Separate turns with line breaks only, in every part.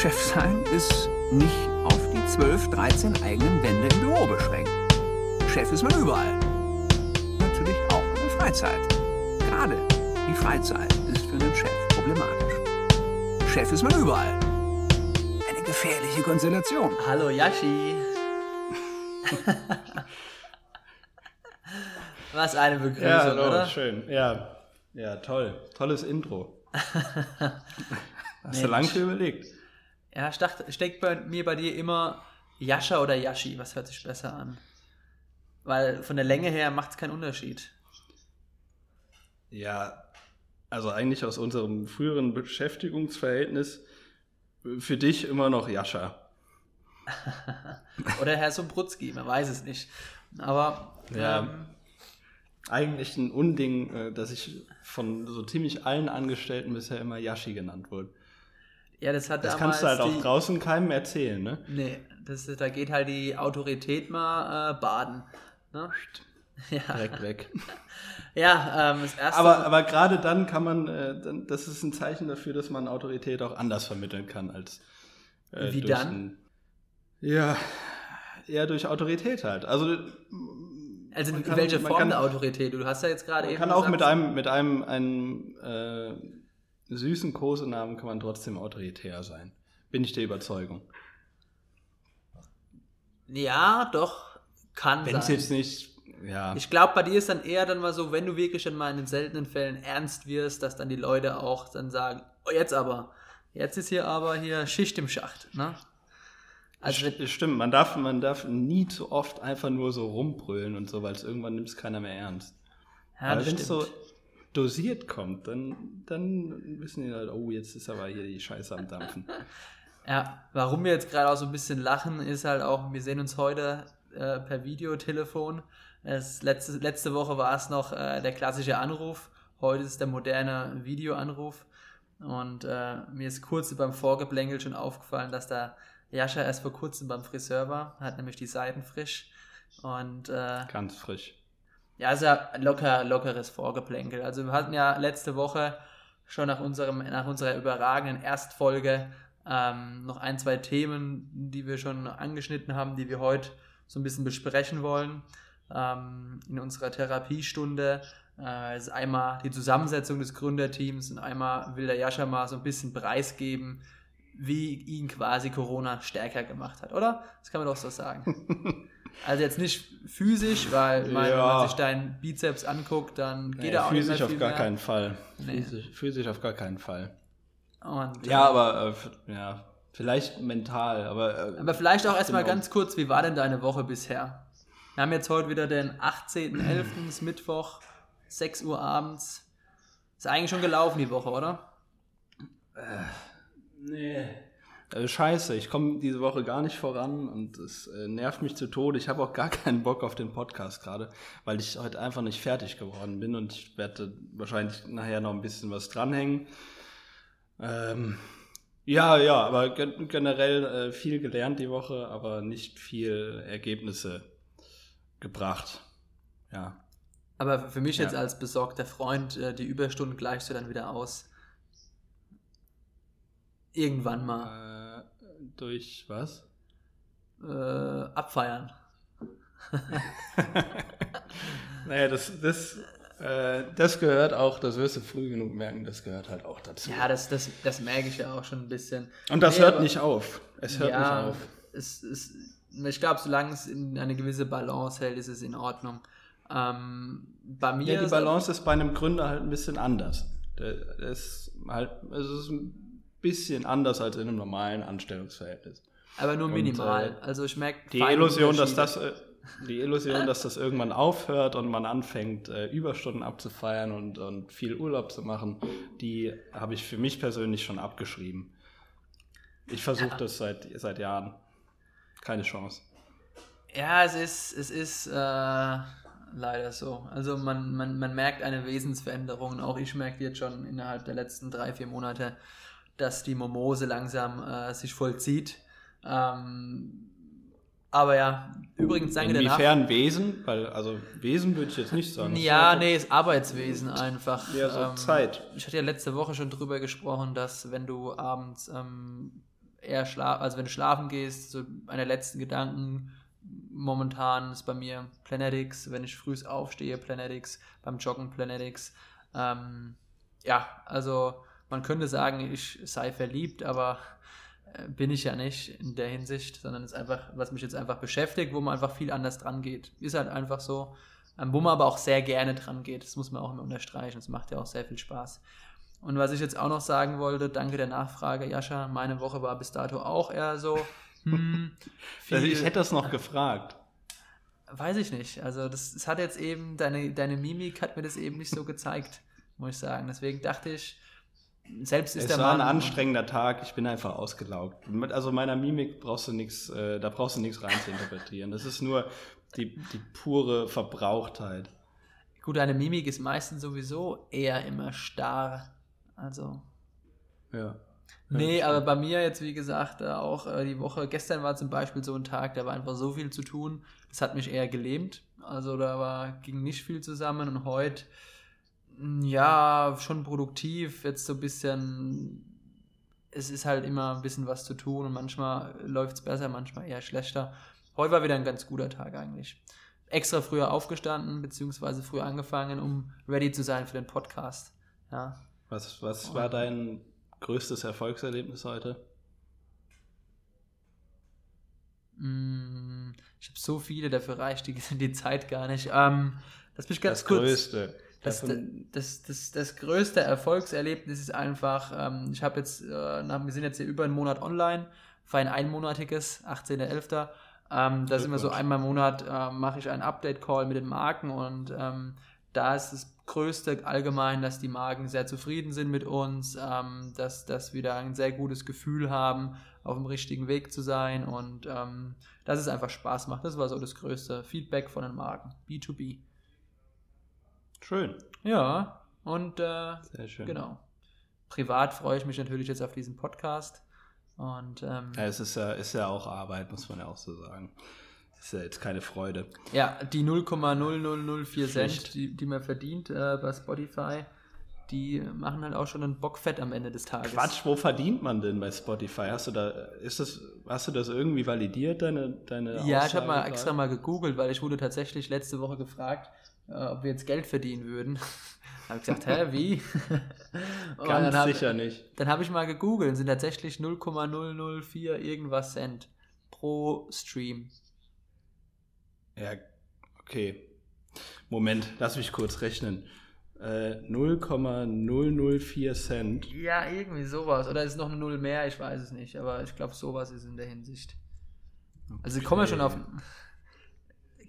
Chef sein ist nicht auf die 12, 13 eigenen Wände im Büro beschränkt. Chef ist man überall. Natürlich auch in der Freizeit. Gerade die Freizeit ist für einen Chef problematisch. Chef ist man überall. Eine gefährliche Konstellation.
Hallo Yashi. Was eine Begrüßung,
Ja, hallo,
oder?
schön. Ja, ja, toll. Tolles Intro. Hast du lange für überlegt?
Ja, steckt bei mir bei dir immer Yasha oder Yashi. Was hört sich besser an? Weil von der Länge her macht es keinen Unterschied.
Ja, also eigentlich aus unserem früheren Beschäftigungsverhältnis für dich immer noch Jascha.
Oder Herr Sombrutski, man weiß es nicht. Aber
Ja.
ähm,
Eigentlich ein Unding, äh, dass ich von so ziemlich allen Angestellten bisher immer Yashi genannt wurde.
Ja, das hat
Das kannst du halt auch
die,
draußen keinem erzählen, ne?
Nee, das, da geht halt die Autorität mal äh, baden. Ne? Ja,
Direkt weg.
ja ähm, das erste.
Aber, aber gerade dann kann man, äh, dann, das ist ein Zeichen dafür, dass man Autorität auch anders vermitteln kann als äh,
Wie dann?
Ein, ja, eher durch Autorität halt. Also
also
man
in
kann-
welche
man
Form
kann-
der Autorität? Du hast ja jetzt gerade
man
eben
kann auch
gesagt,
mit einem, mit einem, einem äh, süßen Kosenamen kann man trotzdem autoritär sein. Bin ich der Überzeugung.
Ja, doch, kann
Wenn es
sein.
jetzt nicht, ja.
Ich glaube, bei dir ist dann eher dann mal so, wenn du wirklich in mal in den seltenen Fällen ernst wirst, dass dann die Leute auch dann sagen, oh, jetzt aber, jetzt ist hier aber hier Schicht im Schacht, ne? Also,
Stimmt, man darf, man darf nie zu oft einfach nur so rumbrüllen und so, weil es irgendwann nimmt es keiner mehr ernst.
ja,
Aber
das
wenn es
stimmt.
so dosiert kommt, dann, dann wissen die halt, oh, jetzt ist aber hier die Scheiße am Dampfen.
Ja, warum wir jetzt gerade auch so ein bisschen lachen, ist halt auch, wir sehen uns heute äh, per Videotelefon. Es, letzte, letzte Woche war es noch äh, der klassische Anruf, heute ist es der moderne Videoanruf. Und äh, mir ist kurz beim Vorgeplänkel schon aufgefallen, dass da Jascha erst vor kurzem beim Friseur war, hat nämlich die Seiten frisch. Und äh,
Ganz frisch.
Ja, ist ja locker, lockeres Vorgeplänkel. Also wir hatten ja letzte Woche schon nach, unserem, nach unserer überragenden Erstfolge ähm, noch ein, zwei Themen, die wir schon angeschnitten haben, die wir heute so ein bisschen besprechen wollen. Ähm, in unserer Therapiestunde äh, ist einmal die Zusammensetzung des Gründerteams und einmal will der Jascha mal so ein bisschen preisgeben, wie ihn quasi Corona stärker gemacht hat, oder? Das kann man doch so sagen. Also jetzt nicht physisch, weil ich meine, wenn
Ja.
man sich deinen Bizeps anguckt, dann geht
Nee,
er auch nicht
physisch
mehr
auf gar
mehr.
keinen Fall.
Nee.
Physisch, physisch auf gar keinen Fall.
Und,
Ja,
äh,
aber äh, ja, vielleicht mental, aber, äh,
aber vielleicht auch erstmal
Genau.
ganz kurz, wie war denn deine Woche bisher? Wir haben jetzt heute wieder den 18.11., ist Mittwoch, 6 Uhr abends. Ist eigentlich schon gelaufen die Woche, oder?
Nee. Äh, scheiße, ich komme diese Woche gar nicht voran und es äh, nervt mich zu Tode. Ich habe auch gar keinen Bock auf den Podcast gerade, weil ich heute einfach nicht fertig geworden bin und ich werde wahrscheinlich nachher noch ein bisschen was dranhängen. Ähm, ja, ja, aber gen generell äh, viel gelernt die Woche, aber nicht viel Ergebnisse gebracht. Ja.
Aber für mich jetzt
Ja.
als besorgter Freund, äh, die Überstunden gleichst du dann wieder aus. Irgendwann mal
Äh, durch was?
äh, abfeiern.
Naja, das, das, äh, das gehört auch, das wirst du früh genug merken, das gehört halt auch dazu.
Ja, das, das, das merke ich ja auch schon ein bisschen.
Und das
Nee,
hört
aber-
nicht auf. Es hört nicht auf.
Es, es, ich glaube, solange es in eine gewisse Balance hält, ist es in Ordnung. Ähm, bei mir
Ja, die
ist-
Balance ist bei einem Gründer halt ein bisschen anders. Der, der ist halt, es ist ein bisschen anders als in einem normalen Anstellungsverhältnis.
aber nur
und,
minimal.
äh,
also ich merke
Die Illusion, dass das, äh, die Illusion, dass das irgendwann aufhört und man anfängt, äh, Überstunden abzufeiern und, und viel Urlaub zu machen, die habe ich für mich persönlich schon abgeschrieben. Ich versuche das seit, seit Jahren. Keine Chance.
Ja, es ist, es ist äh, leider so. Also man, man, man merkt eine Wesensveränderung. Und Auch ich merke jetzt schon innerhalb der letzten drei, vier Monate, dass die Momose langsam äh, sich vollzieht. Ähm, aber ja, übrigens danke der
Inwiefern Wesen? Weil, also Wesen würde ich jetzt nicht sagen.
Ja, nee, ist Arbeitswesen einfach.
Ja, so
Ähm,
Zeit.
Ich hatte ja letzte Woche schon drüber gesprochen, dass wenn du abends ähm, eher schlafen, also wenn du schlafen gehst, so einer letzten Gedanken momentan ist bei mir Planetics, wenn ich früh aufstehe, Planetics, beim Joggen Planetics. Ähm, ja, also man könnte sagen, ich sei verliebt, aber äh, bin ich ja nicht in der Hinsicht, sondern es ist einfach, was mich jetzt einfach beschäftigt, wo man einfach viel anders dran geht. Ist halt einfach so. Ähm, wo man aber auch sehr gerne dran geht. Das muss man auch immer unterstreichen. Es macht ja auch sehr viel Spaß. Und was ich jetzt auch noch sagen wollte, danke der Nachfrage, Jascha, meine Woche war bis dato auch eher so. Hm,
also ich hätte das noch gefragt.
Weiß ich nicht. Also das, das, hat jetzt eben, deine, deine Mimik hat mir das eben nicht so gezeigt, muss ich sagen. Deswegen dachte ich, selbst ist
es
der
war
Mann.
ein anstrengender Tag, ich bin einfach ausgelaugt. Also meiner Mimik brauchst du nichts, äh, da brauchst du nichts rein zu interpretieren. Das ist nur die, die pure Verbrauchtheit.
Gut, deine Mimik ist meistens sowieso eher immer starr. Also.
Ja.
Nee, aber bei mir jetzt, wie gesagt, äh, auch äh, die Woche, gestern war zum Beispiel so ein Tag, da war einfach so viel zu tun. Das hat mich eher gelähmt. Also da war, ging nicht viel zusammen und heute, ja, schon produktiv, jetzt so ein bisschen, es ist halt immer ein bisschen was zu tun und manchmal läuft es besser, manchmal eher schlechter. Heute war wieder ein ganz guter Tag eigentlich. Extra früher aufgestanden, beziehungsweise früher angefangen, um ready zu sein für den Podcast. Ja.
Was, was war dein größtes Erfolgserlebnis heute?
Mm, ich habe so viele, dafür reicht die, die Zeit gar nicht. Ähm, das bin ich ganz
das
kurz.
Größte.
Das, das, das, das, größte Erfolgserlebnis ist einfach, ähm, ich habe jetzt, äh, nach, wir sind jetzt hier über einen Monat online, für ein einmonatiges, 18.11. Ähm, da sind wir so einmal im Monat, äh, mache ich einen Update-Call mit den Marken und ähm, da ist das Größte allgemein, dass die Marken sehr zufrieden sind mit uns, ähm, dass, dass wir da ein sehr gutes Gefühl haben, auf dem richtigen Weg zu sein und ähm, dass es einfach Spaß macht. Das war so das größte Feedback von den Marken. B2B.
Schön.
Ja, und äh,
Sehr schön.
genau. Privat freue ich mich natürlich jetzt auf diesen Podcast. Und ähm,
Ja, es ist ja, ist ja auch Arbeit, muss man ja auch so sagen. Ist ja jetzt keine Freude.
ja, die 0,0004 Cent, die, die man verdient äh, bei Spotify, die machen halt auch schon einen Bock fett am Ende des Tages.
Quatsch, wo verdient man denn bei Spotify? Hast du da, ist das, hast du das irgendwie validiert, deine, deine
Ja, ich habe mal extra mal gegoogelt, weil ich wurde tatsächlich letzte Woche gefragt, ob wir jetzt Geld verdienen würden. habe ich gesagt, hä, wie?
Ganz
hab-
sicher nicht.
Dann habe ich mal gegoogelt, sind tatsächlich 0,004 irgendwas Cent pro Stream.
Ja, okay. Moment, lass mich kurz rechnen. Äh, 0,004 Cent.
Ja, irgendwie sowas. Oder ist noch eine Null mehr? Ich weiß es nicht. Aber ich glaube, sowas ist in der Hinsicht. Also ich komme ja schon auf.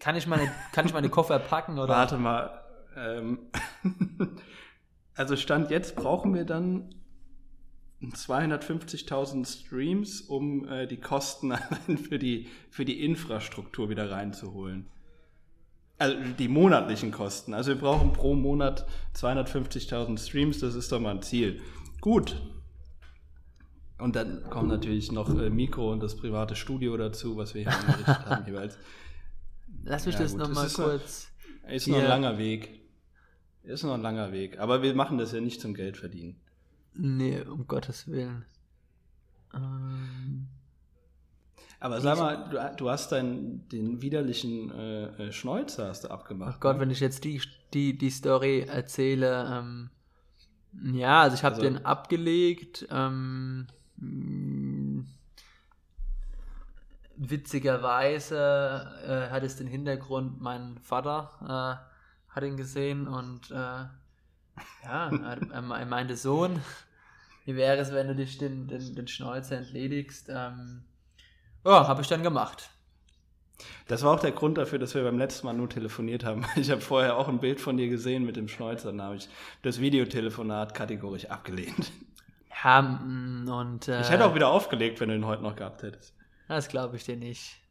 Kann ich meine, kann ich meine Koffer packen oder?
Warte mal. Ähm, also Stand jetzt brauchen wir dann 250.000 Streams, um äh, die Kosten für die, für die Infrastruktur wieder reinzuholen. Also die monatlichen Kosten. Also wir brauchen pro Monat 250.000 Streams, das ist doch mal ein Ziel. Gut. Und dann kommt natürlich noch äh, Mikro und das private Studio dazu, was wir hier eingerichtet haben jeweils.
Lass mich
Ja,
das nochmal
ist
kurz.
Ist noch ein
Hier-
langer Weg. Ist noch ein langer Weg. Aber wir machen das ja nicht zum Geld verdienen.
Nee, um Gottes Willen. Ähm,
Aber sag mal, du, du hast deinen, den widerlichen äh, äh, Schnäuzer hast du abgemacht.
Gott, wenn ich jetzt die, die, die Story erzähle. Ähm, ja, also ich habe
Also-
den abgelegt. Ähm, witzigerweise äh, hat es den Hintergrund, mein Vater äh, hat ihn gesehen und äh, ja, er, meinte Sohn, wie wäre es, wenn du dich den, den, den Schnäuzer entledigst? Ähm, ja, habe ich dann gemacht.
Das war auch der Grund dafür, dass wir beim letzten Mal nur telefoniert haben. Ich habe vorher auch ein Bild von dir gesehen mit dem Schnäuzer. Dann habe ich das Videotelefonat kategorisch abgelehnt.
Ja, mm, und äh,
Ich hätte auch wieder aufgelegt, wenn du ihn heute noch gehabt hättest.
Das glaube ich dir nicht.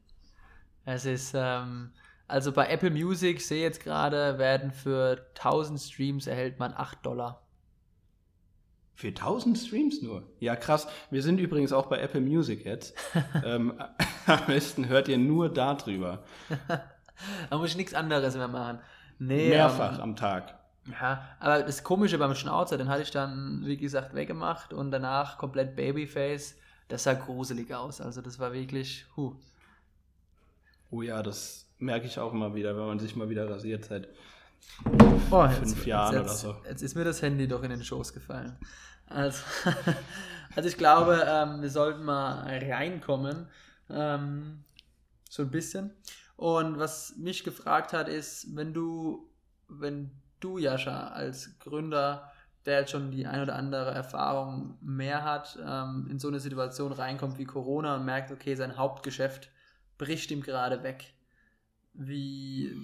Es ist, ähm, also bei Apple Music, ich sehe jetzt gerade, werden für 1000 Streams erhält man 8 Dollar.
Für 1000 Streams nur. Ja, krass. Wir sind übrigens auch bei Apple Music jetzt. ähm, am besten hört ihr nur darüber.
Da muss ich nichts anderes mehr machen. Nee,
Mehrfach
Ähm,
am Tag.
ja, aber das Komische beim Schnauzer, den hatte ich dann, wie gesagt, weggemacht und danach komplett Babyface. Das sah gruselig aus. Also das war wirklich, huh.
Oh ja, das merke ich auch immer wieder, wenn man sich mal wieder rasiert seit
oh,
fünf
jetzt,
Jahren
jetzt,
oder so.
Jetzt ist mir das Handy doch in den Schoß gefallen. Also, also ich glaube, ähm, wir sollten mal reinkommen. Ähm, so ein bisschen. Und was mich gefragt hat, ist, wenn du, wenn du, Jascha, als Gründer, der jetzt schon die ein oder andere Erfahrung mehr hat, ähm, in so eine Situation reinkommt wie Corona und merkt, okay, sein Hauptgeschäft bricht ihm gerade weg. Wie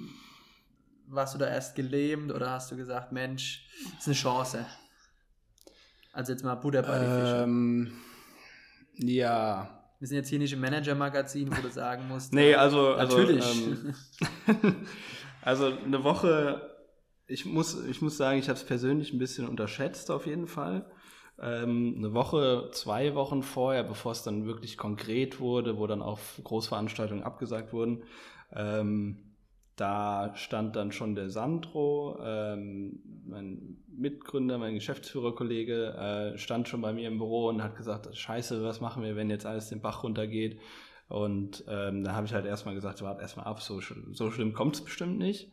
warst du da erst gelähmt oder hast du gesagt, Mensch, ist eine Chance? Also jetzt mal Buddha bei.
Ähm, ja,
Wir sind jetzt hier nicht im Manager-Magazin, wo du sagen musst.
Nee, also, also
Natürlich.
Ähm, also eine Woche, ich muss, ich muss sagen, ich habe es persönlich ein bisschen unterschätzt auf jeden Fall. Ähm, eine Woche, zwei Wochen vorher, bevor es dann wirklich konkret wurde, wo dann auch Großveranstaltungen abgesagt wurden, ähm, da stand dann schon der Sandro, ähm, mein Mitgründer, mein Geschäftsführerkollege, äh, stand schon bei mir im Büro und hat gesagt, scheiße, was machen wir, wenn jetzt alles den Bach runtergeht? Und ähm, da habe ich halt erstmal gesagt, warte erstmal ab, so, so schlimm kommt es bestimmt nicht.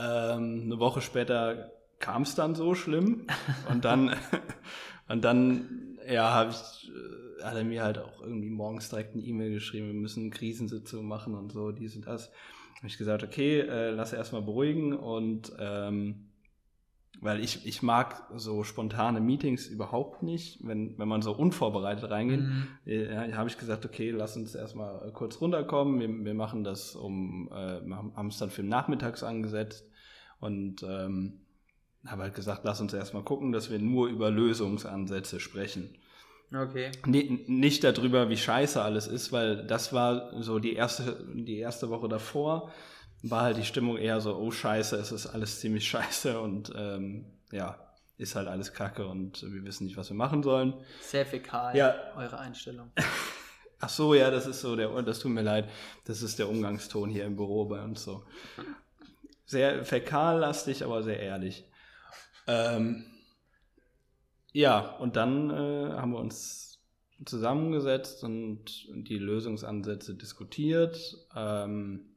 Ähm, eine Woche später kam es dann so schlimm und dann und dann ja habe ich äh, hat er mir halt auch irgendwie morgens direkt eine E-Mail geschrieben, wir müssen Krisensitzung machen und so dies und das. Habe ich gesagt, okay, äh, lass erstmal beruhigen und ähm, weil ich, ich mag so spontane Meetings überhaupt nicht, wenn, wenn man so unvorbereitet reingeht.
Mhm.
Ja, habe ich gesagt, okay, lass uns erstmal kurz runterkommen. Wir, wir machen das um, äh, haben es dann für nachmittags angesetzt und ähm, habe halt gesagt, lass uns erstmal gucken, dass wir nur über Lösungsansätze sprechen.
Okay.
Nee, nicht darüber, wie scheiße alles ist, weil das war so die erste, die erste Woche davor, war halt die Stimmung eher so, oh scheiße, es ist alles ziemlich scheiße und ähm, ja, ist halt alles kacke und wir wissen nicht, was wir machen sollen.
Sehr fäkal,
Ja.
eure Einstellung.
Ach so, ja, das ist so der, das tut mir leid, das ist der Umgangston hier im Büro bei uns so. Sehr fäkallastig, aber sehr ehrlich. Ähm, ja, und dann äh, haben wir uns zusammengesetzt und die Lösungsansätze diskutiert ähm,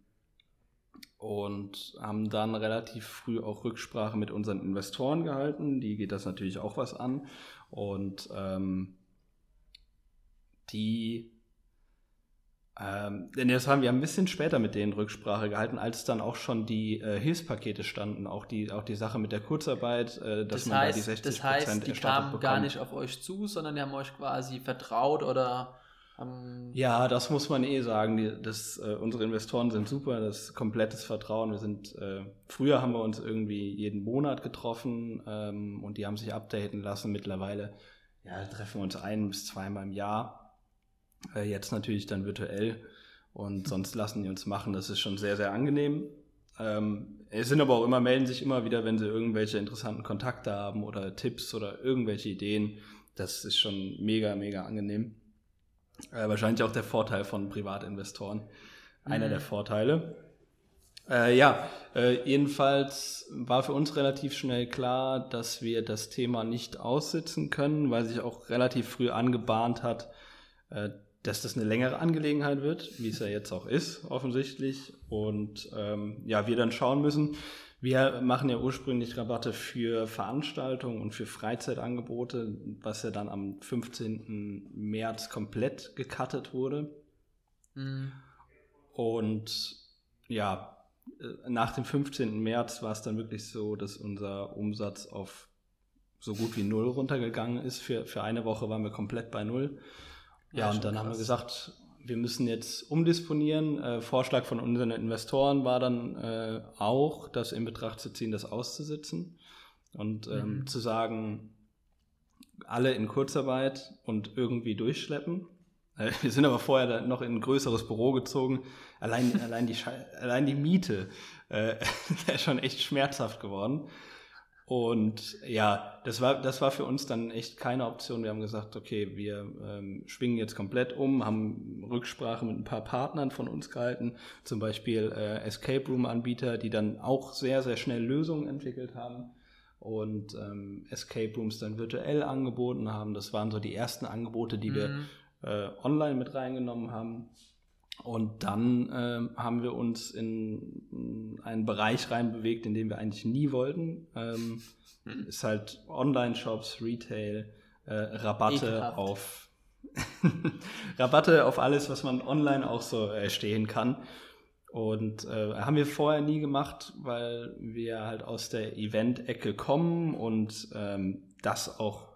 und haben dann relativ früh auch Rücksprache mit unseren Investoren gehalten. Die geht das natürlich auch was an. Und ähm, die ähm, denn das haben wir ein bisschen später mit denen Rücksprache gehalten, als dann auch schon die äh, Hilfspakete standen, auch die, auch die Sache mit der Kurzarbeit, äh, dass
Das
man da die
heißt,
60
das heißt, die kamen
bekommt.
gar nicht auf euch zu, sondern die haben euch quasi vertraut oder haben.
Ja, das muss man eh sagen. Die, das, äh, unsere Investoren sind super, das ist komplettes Vertrauen. Wir sind, äh, früher haben wir uns irgendwie jeden Monat getroffen ähm, und die haben sich updaten lassen. Mittlerweile ja, treffen wir uns ein bis zweimal im Jahr. Äh, jetzt natürlich dann virtuell und sonst lassen die uns machen. Das ist schon sehr, sehr angenehm. Ähm, es sind aber auch immer, melden sich immer wieder, wenn sie irgendwelche interessanten Kontakte haben oder Tipps oder irgendwelche Ideen. Das ist schon mega, mega angenehm. Äh, wahrscheinlich auch der Vorteil von Privatinvestoren. Einer
Mhm.
der Vorteile. Äh, ja, äh, jedenfalls war für uns relativ schnell klar, dass wir das Thema nicht aussitzen können, weil sich auch relativ früh angebahnt hat, äh, dass das eine längere Angelegenheit wird, wie es ja jetzt auch ist, offensichtlich. Und ähm, ja, wir dann schauen müssen. Wir machen ja ursprünglich Rabatte für Veranstaltungen und für Freizeitangebote, was ja dann am 15. März komplett gecuttet wurde.
Mhm.
Und ja, nach dem 15. März war es dann wirklich so, dass unser Umsatz auf so gut wie null runtergegangen ist. Für, für eine Woche waren wir komplett bei null. Ja,
Ja,
und dann haben wir
krass.
gesagt, wir müssen jetzt umdisponieren. Äh, Vorschlag von unseren Investoren war dann äh, auch, das in Betracht zu ziehen, das auszusitzen und ähm,
Mhm.
zu sagen, alle in Kurzarbeit und irgendwie durchschleppen. Äh, Wir sind aber vorher noch in ein größeres Büro gezogen. Allein, allein, die, allein die Miete äh, ist schon echt schmerzhaft geworden. Und ja, das war, das war für uns dann echt keine Option. Wir haben gesagt, okay, wir ähm, schwingen jetzt komplett um, haben Rücksprache mit ein paar Partnern von uns gehalten, zum Beispiel äh, Escape Room Anbieter, die dann auch sehr, sehr schnell Lösungen entwickelt haben. und ähm, Escape Rooms dann virtuell angeboten haben. Das waren so die ersten Angebote, die mhm. wir äh, online mit reingenommen haben. Und dann äh, haben wir uns in, in, einen Bereich reinbewegt, in dem wir eigentlich nie wollten. Ähm, mhm. Ist halt Online-Shops, Retail, äh, Rabatte Ekelhaft. auf Rabatte auf alles, was man online auch so erstehen kann. Und äh, haben wir vorher nie gemacht, weil wir halt aus der Event-Ecke kommen und ähm, das auch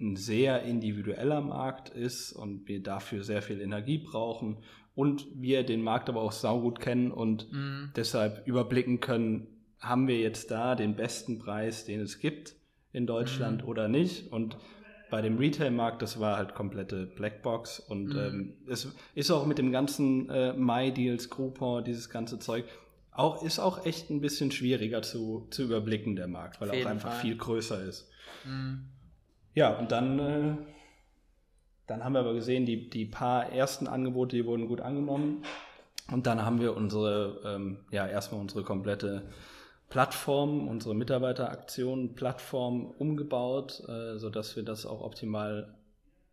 ein sehr individueller Markt ist und wir dafür sehr viel Energie brauchen und wir den Markt aber auch saugut kennen und mhm. deshalb überblicken können, haben wir jetzt da den besten Preis, den es gibt in Deutschland mhm. oder nicht. Und bei dem Retail-Markt, das war halt komplette Blackbox und mhm. ähm, es ist auch mit dem ganzen äh, My-Deals, Groupon, dieses ganze Zeug, auch, ist auch echt ein bisschen schwieriger zu, zu überblicken, der Markt, weil er auch einfach Fall. viel größer ist. Mhm. Ja, und dann, äh, dann haben wir aber gesehen, die, die paar ersten Angebote, die wurden gut angenommen. Und dann haben wir unsere, ähm, ja, erstmal unsere komplette Plattform, unsere Mitarbeiteraktion Plattform umgebaut, äh, sodass wir das auch optimal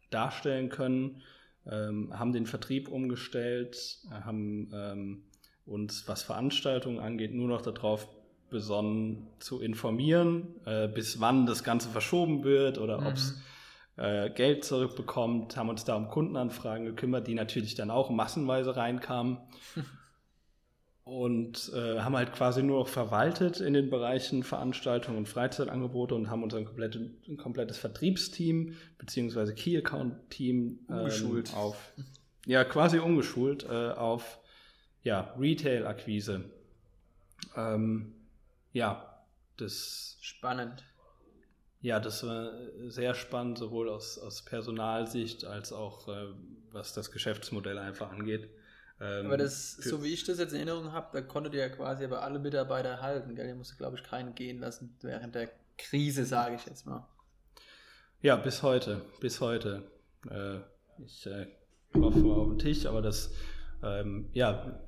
darstellen können, ähm, haben den Vertrieb umgestellt, haben ähm, uns, was Veranstaltungen angeht, nur noch darauf besonnen zu informieren, äh, bis wann das Ganze verschoben wird oder mhm. ob es äh, Geld zurückbekommt, haben uns da um Kundenanfragen gekümmert, die natürlich dann auch massenweise reinkamen. und äh, haben halt quasi nur noch verwaltet in den Bereichen Veranstaltungen und Freizeitangebote und haben unser komplette, ein komplettes Vertriebsteam beziehungsweise Key Account Team
ähm,
auf ja quasi umgeschult äh, auf ja Retail Akquise. Ähm, ja, das
spannend.
Ja, das war sehr spannend, sowohl aus, aus Personalsicht als auch äh, was das Geschäftsmodell einfach angeht.
Ähm, aber das, so wie ich das jetzt in Erinnerung habe, da konntet ihr ja quasi aber alle Mitarbeiter halten, gell? Ihr musstet, glaube ich, keinen gehen lassen während der Krise, sage ich jetzt mal.
Ja, bis heute, bis heute. Äh, ich äh, klopfe mal auf den Tisch, aber das ähm, ja,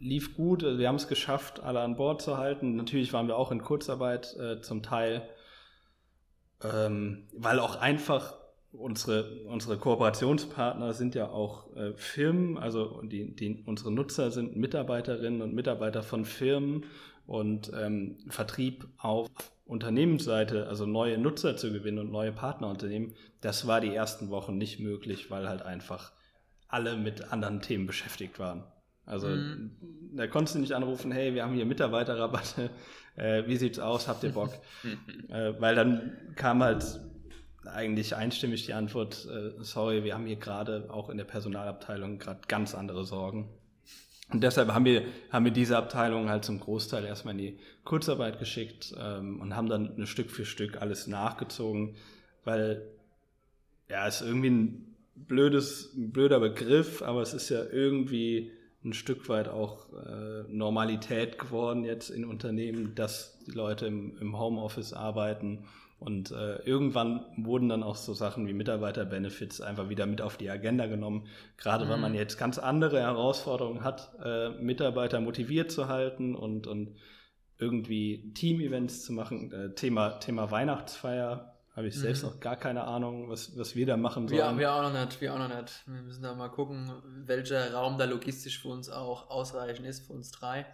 lief gut. Wir haben es geschafft, alle an Bord zu halten. Natürlich waren wir auch in Kurzarbeit äh, zum Teil, ähm, weil auch einfach unsere, unsere Kooperationspartner sind ja auch äh, Firmen, also die, die, unsere Nutzer sind Mitarbeiterinnen und Mitarbeiter von Firmen und ähm, Vertrieb auf Unternehmensseite, also neue Nutzer zu gewinnen und neue Partnerunternehmen, das war die ersten Wochen nicht möglich, weil halt einfach alle mit anderen Themen beschäftigt waren. Also mhm. da konntest du nicht anrufen, hey, wir haben hier Mitarbeiterrabatte, äh, wie sieht's aus, habt ihr Bock? äh, weil dann kam halt eigentlich einstimmig die Antwort, äh, sorry, wir haben hier gerade auch in der Personalabteilung gerade ganz andere Sorgen. Und deshalb haben wir, haben wir diese Abteilung halt zum Großteil erstmal in die Kurzarbeit geschickt ähm, und haben dann ein Stück für Stück alles nachgezogen, weil ja, es ist irgendwie ein blödes, ein blöder Begriff, aber es ist ja irgendwie ein Stück weit auch äh, Normalität geworden jetzt in Unternehmen, dass die Leute im, im Homeoffice arbeiten und äh, irgendwann wurden dann auch so Sachen wie Mitarbeiterbenefits einfach wieder mit auf die Agenda genommen. Gerade mhm. weil man jetzt ganz andere Herausforderungen hat, äh, Mitarbeiter motiviert zu halten und, und irgendwie Team-Events zu machen. Äh, Thema, Thema Weihnachtsfeier habe ich mhm. selbst noch gar keine Ahnung, was, was wir da machen sollen.
Ja, wir auch noch nicht, wir auch noch nicht. Wir müssen da mal gucken, welcher Raum da logistisch für uns auch ausreichend ist, für uns drei.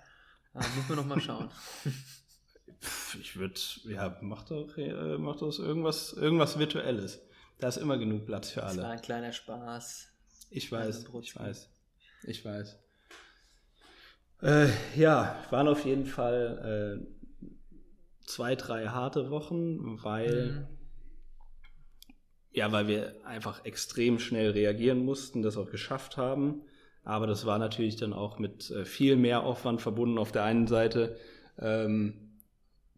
Da müssen wir noch mal schauen.
ich würde, ja, mach doch, äh, mach doch irgendwas, irgendwas Virtuelles. Da ist immer genug Platz für alle. Das
war ein kleiner Spaß.
Ich weiß, ich weiß, ich weiß. Äh, ja, waren auf jeden Fall äh, zwei, drei harte Wochen, weil, mhm. Ja, weil wir einfach extrem schnell reagieren mussten, das auch geschafft haben. Aber das war natürlich dann auch mit äh, viel mehr Aufwand verbunden. Auf der einen Seite, ähm,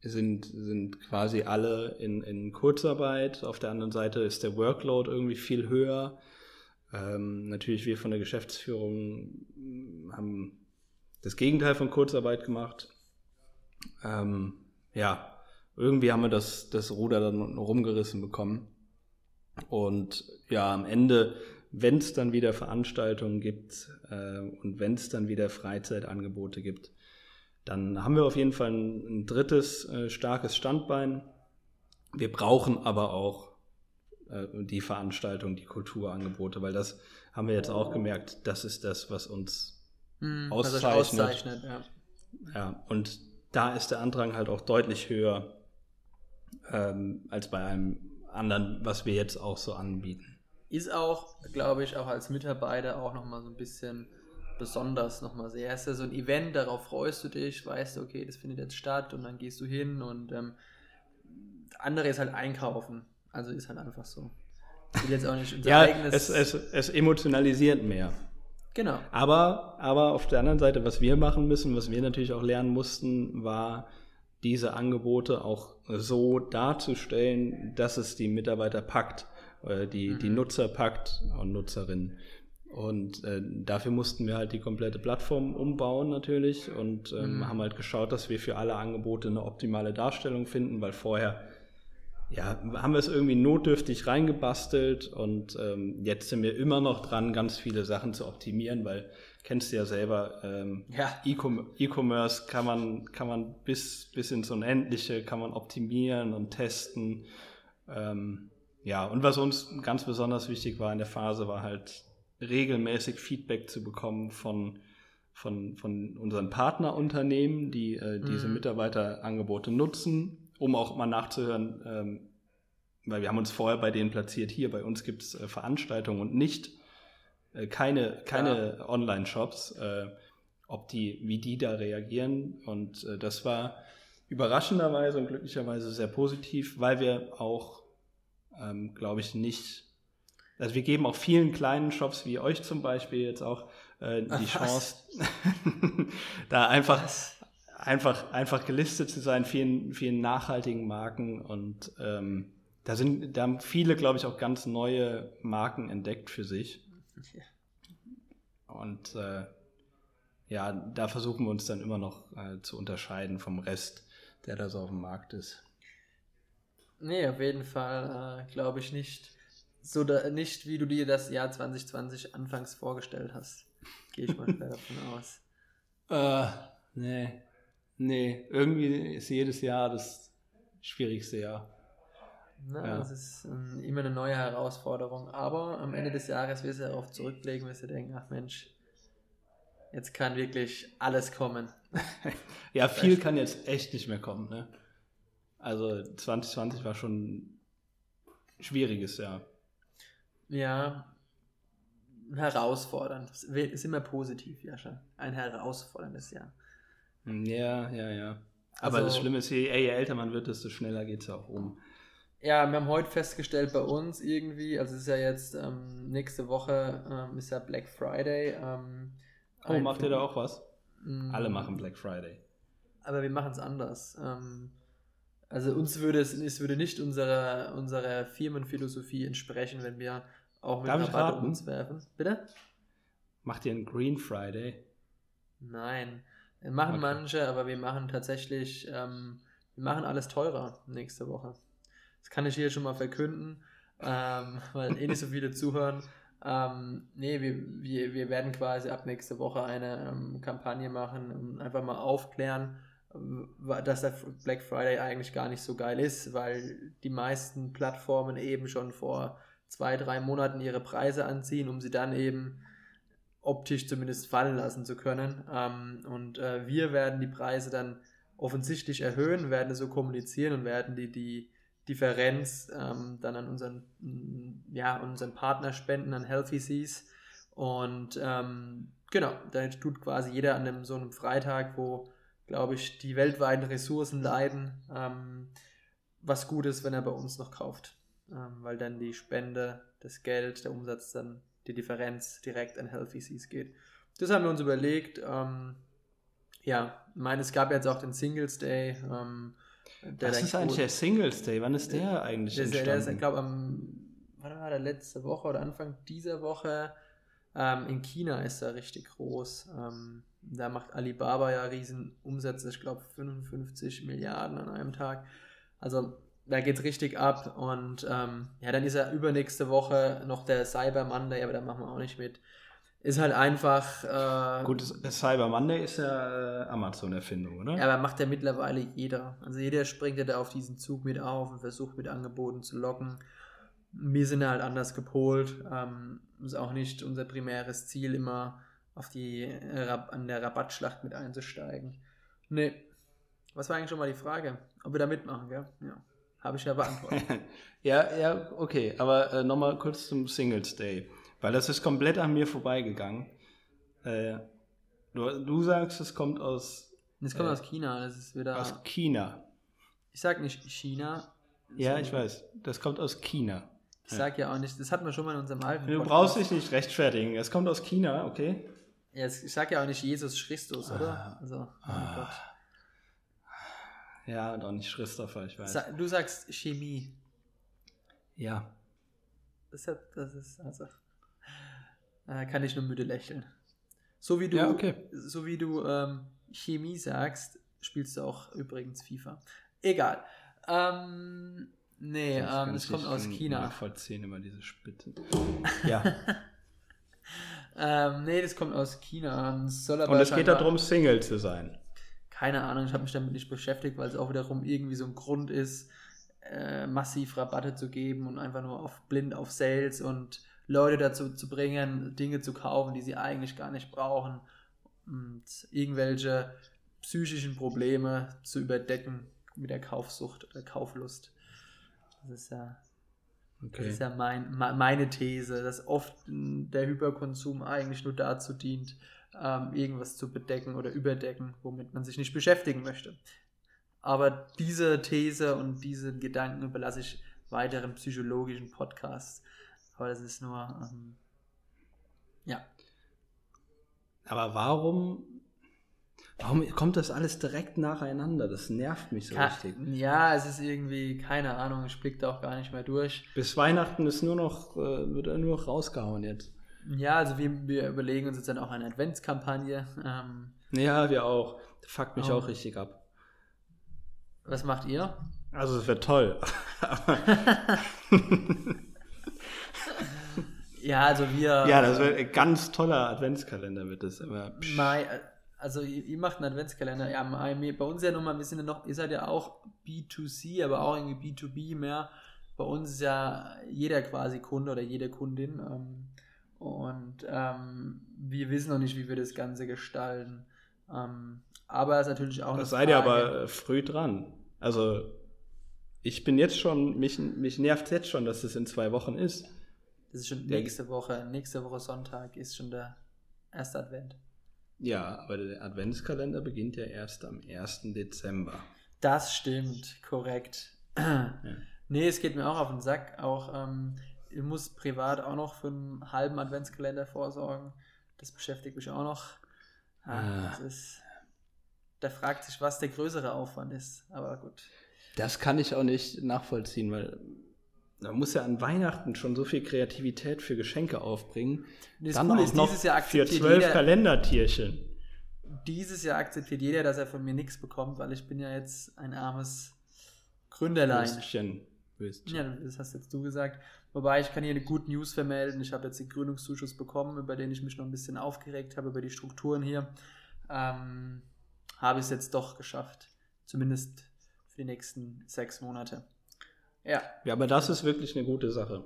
sind, sind quasi alle in, in Kurzarbeit. Auf der anderen Seite ist der Workload irgendwie viel höher. Ähm, natürlich, wir von der Geschäftsführung haben das Gegenteil von Kurzarbeit gemacht. Ähm, ja, irgendwie haben wir das, das Ruder dann rumgerissen bekommen. Und ja, am Ende, wenn es dann wieder Veranstaltungen gibt äh, und wenn es dann wieder Freizeitangebote gibt, dann haben wir auf jeden Fall ein, ein drittes äh, starkes Standbein. wir brauchen aber auch äh, die Veranstaltung, die Kulturangebote, weil das haben wir jetzt auch gemerkt, das ist das, was uns
Mhm,
auszeichnet.
was auszeichnet ja.
Ja, und da ist der Andrang halt auch deutlich höher ähm, als bei einem anderen, was wir jetzt auch so anbieten.
Ist auch, glaube ich, auch als Mitarbeiter auch nochmal so ein bisschen besonders nochmal sehr. Es ist ja so ein Event, darauf freust du dich, weißt du, okay, das findet jetzt statt und dann gehst du hin und ähm, andere ist halt einkaufen. Also ist halt einfach so. Will jetzt auch nicht unser
Ja,
eigenes.
es, es, es emotionalisiert mehr.
genau.
Aber, aber auf der anderen Seite, was wir machen müssen, was wir natürlich auch lernen mussten, war diese Angebote auch so darzustellen, dass es die Mitarbeiter packt, äh, die, die Nutzer packt und Nutzerinnen. Und äh, dafür mussten wir halt die komplette Plattform umbauen natürlich und ähm, haben halt geschaut, dass wir für alle Angebote eine optimale Darstellung finden, weil vorher ja, haben wir es irgendwie notdürftig reingebastelt und ähm, jetzt sind wir immer noch dran, ganz viele Sachen zu optimieren, weil kennst du ja selber, ähm,
Ja.
E-Com- E-Commerce kann man, kann man bis, bis ins Unendliche, kann man optimieren und testen. Ähm, ja, und was uns ganz besonders wichtig war in der Phase, war halt regelmäßig Feedback zu bekommen von, von, von unseren Partnerunternehmen, die äh, diese
Mhm.
Mitarbeiterangebote nutzen, um auch mal nachzuhören, ähm, weil wir haben uns vorher bei denen platziert, hier bei uns gibt es äh, Veranstaltungen und nicht äh, keine, keine Online-Shops, äh, ob die, wie die da reagieren. Und äh, das war überraschenderweise und glücklicherweise sehr positiv, weil wir auch, ähm, glaube ich, nicht, also wir geben auch vielen kleinen Shops wie euch zum Beispiel jetzt auch äh, die
Ach,
Chance, da einfach, einfach, einfach gelistet zu sein, vielen, vielen nachhaltigen Marken und ähm, da sind, da haben viele, glaube ich, auch ganz neue Marken entdeckt für sich. Und äh, ja, da versuchen wir uns dann immer noch äh, zu unterscheiden vom Rest, der da so auf dem Markt ist.
Nee, auf jeden Fall äh, glaube ich nicht. So da, nicht, wie du dir das Jahr 2020 anfangs vorgestellt hast. Gehe ich mal schwer davon aus.
Äh, nee. Nee, irgendwie ist jedes Jahr das schwierigste Jahr.
Na,
Ja.
Das ist ähm, immer eine neue Herausforderung. Aber am Ende des Jahres wirst du darauf zurückblicken, wirst du denken, ach Mensch, jetzt kann wirklich alles kommen.
Ja, viel kann jetzt echt nicht mehr kommen, ne? Also 2020 war schon ein schwieriges Jahr.
Ja, herausfordernd. Es Ist immer positiv, Jascha. Ein herausforderndes Jahr.
Ja, ja, ja. Aber
Also-
das Schlimme ist, je, je älter man wird, desto schneller geht es ja auch um.
Ja, wir haben heute festgestellt bei uns irgendwie, also es ist ja jetzt ähm, nächste Woche ähm, ist ja Black Friday. Ähm,
Oh, macht ihr da auch was?
Mm,
Alle machen Black Friday.
Aber wir machen es anders. Ähm, also uns würde es, es würde nicht unserer, unserer Firmenphilosophie entsprechen, wenn wir auch mit Rabatt um uns werfen. Bitte?
Macht ihr einen Green Friday?
Nein. Machen
Okay.
manche, aber wir machen tatsächlich, ähm, wir machen alles teurer nächste Woche. Das kann ich hier schon mal verkünden, ähm, weil eh nicht so viele zuhören. Ähm, nee, wir, wir, wir werden quasi ab nächste Woche eine ähm, Kampagne machen und einfach mal aufklären, dass der Black Friday eigentlich gar nicht so geil ist, weil die meisten Plattformen eben schon vor zwei, drei Monaten ihre Preise anziehen, um sie dann eben optisch zumindest fallen lassen zu können. Ähm, und äh, wir werden die Preise dann offensichtlich erhöhen, werden es so kommunizieren und werden die, die Differenz ähm, dann an unseren, mm, ja, unseren Partner spenden, an Healthy Seas. Und ähm, genau, da tut quasi jeder an einem, so einem Freitag, wo, glaube ich, die weltweiten Ressourcen leiden, ähm, was gut ist, wenn er bei uns noch kauft. Ähm, weil dann die Spende, das Geld, der Umsatz dann die Differenz direkt an Healthy Seas geht. Das haben wir uns überlegt. Ähm, ja, ich meine, es gab jetzt auch den Singles Day. Ähm,
Was
dann
ist eigentlich der Singles Day? Wann ist der eigentlich
der ist, ja- der ist, ich
entstanden?
glaube, am, wann war der letzte Woche oder Anfang dieser Woche? Ähm, in China ist er richtig groß. Ähm, da macht Alibaba ja riesen Umsätze, ich glaube 55 Milliarden an einem Tag. Also da geht es richtig ab. Und ähm, ja, dann ist er übernächste Woche noch der Cyber Monday, aber da machen wir auch nicht mit. Ist halt einfach. Äh,
Gut, Cyber Monday ist ja äh, Amazon-Erfindung, oder?
Ja, aber macht ja mittlerweile jeder. Also jeder springt ja da auf diesen Zug mit auf und versucht mit Angeboten zu locken. Wir sind halt anders gepolt. Ähm, ist auch nicht unser primäres Ziel, immer auf die an der Rabattschlacht mit einzusteigen. Nee. Was war eigentlich schon mal die Frage? Ob wir da mitmachen, gell? Ja. Habe ich ja beantwortet.
ja, ja, okay. Aber äh, nochmal kurz zum Singles Day. Weil das ist komplett an mir vorbeigegangen. Äh, du, du, sagst, es kommt aus.
Es kommt äh, aus China. Das ist wieder.
Aus China.
Ich sag nicht China.
Ja, ich weiß. Das kommt aus China.
Ich sag ja auch nicht, das hatten wir schon mal in unserem alten
Du Podcast. brauchst dich nicht rechtfertigen. Es kommt aus China, okay?
Ja, ich sag ja auch nicht Jesus Christus, oder? Ah, also, oh ah. Gott.
Ja, und auch nicht Christopher, ich weiß.
Du sagst Chemie.
Ja.
Das ist, das ist also. Äh, kann ich nur müde lächeln. So wie du,
ja, okay.
so wie du ähm, Chemie sagst, spielst du auch übrigens FIFA. Egal. Ähm, nee, ähm, das kommt aus China.
Vollziehen immer diese Spitten.
ja. ähm, nee, das kommt aus China.
Und es geht darum, Single zu sein.
Keine Ahnung, ich habe mich damit nicht beschäftigt, weil es auch wiederum irgendwie so ein Grund ist, äh, massiv Rabatte zu geben und einfach nur auf blind auf Sales und Leute dazu zu bringen, Dinge zu kaufen, die sie eigentlich gar nicht brauchen und irgendwelche psychischen Probleme zu überdecken mit der Kaufsucht oder Kauflust. Das ist ja, okay. das ist ja mein, meine These, dass oft der Hyperkonsum eigentlich nur dazu dient, ähm, irgendwas zu bedecken oder überdecken, womit man sich nicht beschäftigen möchte. Aber diese These und diese Gedanken überlasse ich weiteren psychologischen Podcasts. Aber das ist nur, ähm, ja.
Aber warum, warum kommt das alles direkt nacheinander? Das nervt mich so Ka richtig.
Ja, es ist irgendwie, keine Ahnung, ich blicke da auch gar nicht mehr durch.
Bis Weihnachten ist nur noch, äh, wird er nur noch rausgehauen jetzt.
Ja, also wir, wir überlegen uns jetzt dann auch eine Adventskampagne. Ähm,
ja, wir auch. Fuckt mich oh. auch richtig ab.
Was macht ihr?
Also es wäre toll.
Ja, also wir.
Ja, das wird ein ganz toller Adventskalender, wird das immer.
Mai, also ihr, macht einen Adventskalender. Ja, bei uns ja nochmal, wir sind ja noch, ihr seid ja auch B2C, aber auch irgendwie B2B mehr. Bei uns ist ja jeder quasi Kunde oder jede Kundin. Ähm, und ähm, wir wissen noch nicht, wie wir das Ganze gestalten. Ähm, aber es ist natürlich auch.
Da seid ihr aber früh dran. Also ich bin jetzt schon, mich, mich nervt jetzt schon, dass es in zwei Wochen ist.
Das ist schon nächste Woche. Nächste Woche Sonntag ist schon der erste Advent.
Ja, aber der Adventskalender beginnt ja erst am 1. Dezember.
Das stimmt, korrekt. Ja. Nee, es geht mir auch auf den Sack. Auch ähm, ich muss privat auch noch für einen halben Adventskalender vorsorgen. Das beschäftigt mich auch noch. Ah, ah. Ist, da fragt sich, was der größere Aufwand ist. Aber gut.
Das kann ich auch nicht nachvollziehen, weil man muss ja an Weihnachten schon so viel Kreativität für Geschenke aufbringen.
Das Dann cool ist, noch dieses Jahr
für zwölf jeder, Kalendertierchen.
Dieses Jahr akzeptiert jeder, dass er von mir nichts bekommt, weil ich bin ja jetzt ein armes Gründerlein. Würstchen. Würstchen. Ja, das hast jetzt du gesagt. Wobei ich kann hier eine gute News vermelden. Ich habe jetzt den Gründungszuschuss bekommen, über den ich mich noch ein bisschen aufgeregt habe, über die Strukturen hier. Ähm, habe ich es jetzt doch geschafft. Zumindest für die nächsten sechs Monate.
Ja. Ja, aber das ist wirklich eine gute Sache.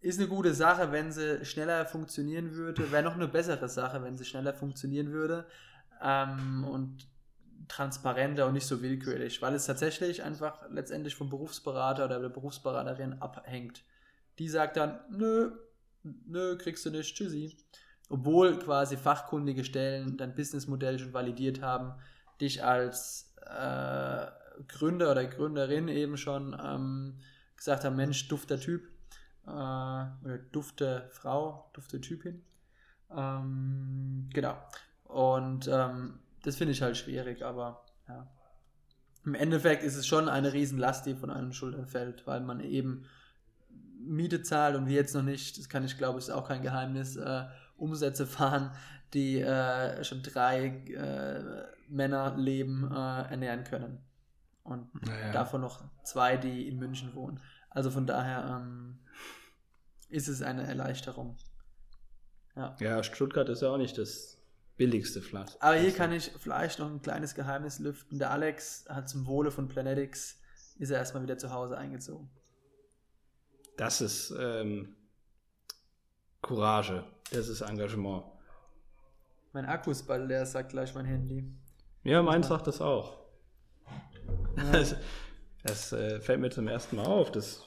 Ist eine gute Sache, wenn sie schneller funktionieren würde. Wäre noch eine bessere Sache, wenn sie schneller funktionieren würde. Ähm, und transparenter und nicht so willkürlich, weil es tatsächlich einfach letztendlich vom Berufsberater oder der Berufsberaterin abhängt. Die sagt dann, nö, nö, kriegst du nicht, tschüssi. Obwohl quasi fachkundige Stellen dein Businessmodell schon validiert haben, dich als äh, Gründer oder Gründerin eben schon ähm, gesagt haben, Mensch, dufter Typ äh, oder dufte Frau, dufte Typin. Ähm, genau. Und ähm, das finde ich halt schwierig, aber ja. Im Endeffekt ist es schon eine Riesenlast, die von einem Schultern fällt, weil man eben Miete zahlt und wir jetzt noch nicht, das kann ich glaube, ist auch kein Geheimnis, äh, Umsätze fahren, die äh, schon drei äh, Männerleben äh, ernähren können. Und naja. davon noch zwei, die in München wohnen. Also von daher ähm, ist es eine Erleichterung. Ja.
Ja, Stuttgart ist ja auch nicht das billigste Flat.
Aber hier kann ich vielleicht noch ein kleines Geheimnis lüften. Der Alex hat zum Wohle von Planetics, ist er erstmal wieder zu Hause eingezogen.
Das ist ähm, Courage, das ist Engagement.
Mein Akku ist bald leer, sagt gleich mein Handy.
Ja, meins sagt das auch. Das, das äh, fällt mir zum ersten Mal auf, dass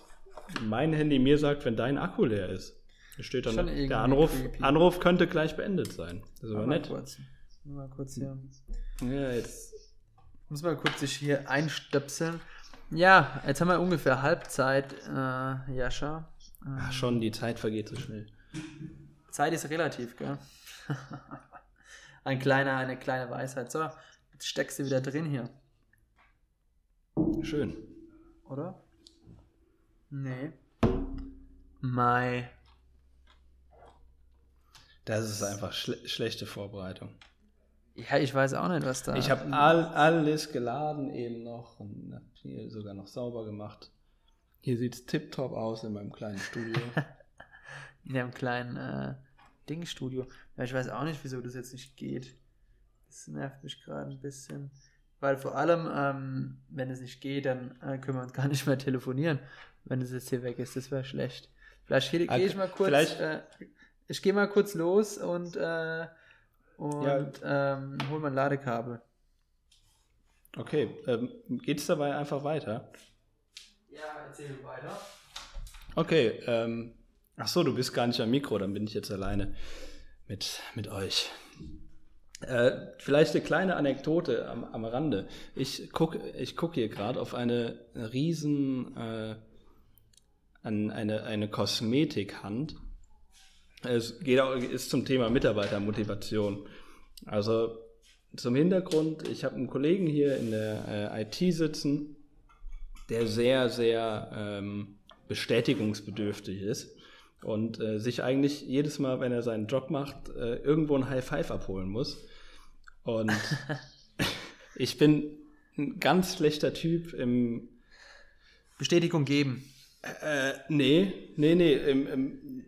mein Handy mir sagt, wenn dein Akku leer ist. Da steht dann,
Schon
der Anruf,
creepy.
Anruf könnte gleich beendet sein. Das ist aber
mal
nett.
kurz. Mal kurz hier.
Ja, jetzt.
Muss mal kurz sich hier einstöpseln. Ja, jetzt haben wir ungefähr Halbzeit, äh, Jascha.
Ach, schon, die Zeit vergeht so schnell.
Zeit ist relativ, gell? Ein kleiner, eine kleine Weisheit. So, jetzt steckst du wieder drin hier,
Schön.
oder? Nee. Mai.
Das ist einfach schle schlechte Vorbereitung.
Ja, ich weiß auch nicht, was da.
Ich habe all, alles geladen eben noch und hier sogar noch sauber gemacht. Hier sieht es tipptopp aus in meinem kleinen Studio.
in dem kleinen äh, Dingstudio. Ja, ich weiß auch nicht, wieso das jetzt nicht geht. Das nervt mich gerade ein bisschen. Weil vor allem, ähm, wenn es nicht geht, dann äh, können wir uns gar nicht mehr telefonieren, wenn es jetzt hier weg ist. Das wäre schlecht. Vielleicht gehe
Okay,
ich mal kurz. Äh, ich gehe mal kurz los und, äh, und ähm, hol mein Ladekabel.
Okay, ähm, geht es dabei einfach weiter?
Ja, erzähl weiter.
Okay, ähm, ach so, du bist gar nicht am Mikro, dann bin ich jetzt alleine mit, mit euch. Äh, vielleicht eine kleine Anekdote am, am Rande. Ich gucke ich guck hier gerade auf eine riesen, äh, an eine, eine Kosmetikhand. Es geht auch, ist zum Thema Mitarbeitermotivation. Also zum Hintergrund, ich habe einen Kollegen hier in der äh, IT sitzen, der sehr, sehr ähm, bestätigungsbedürftig ist und äh, sich eigentlich jedes Mal, wenn er seinen Job macht, äh, irgendwo ein High Five abholen muss. Und ich bin ein ganz schlechter Typ im
Bestätigung geben.
äh, nee, nee, nee. Im, im,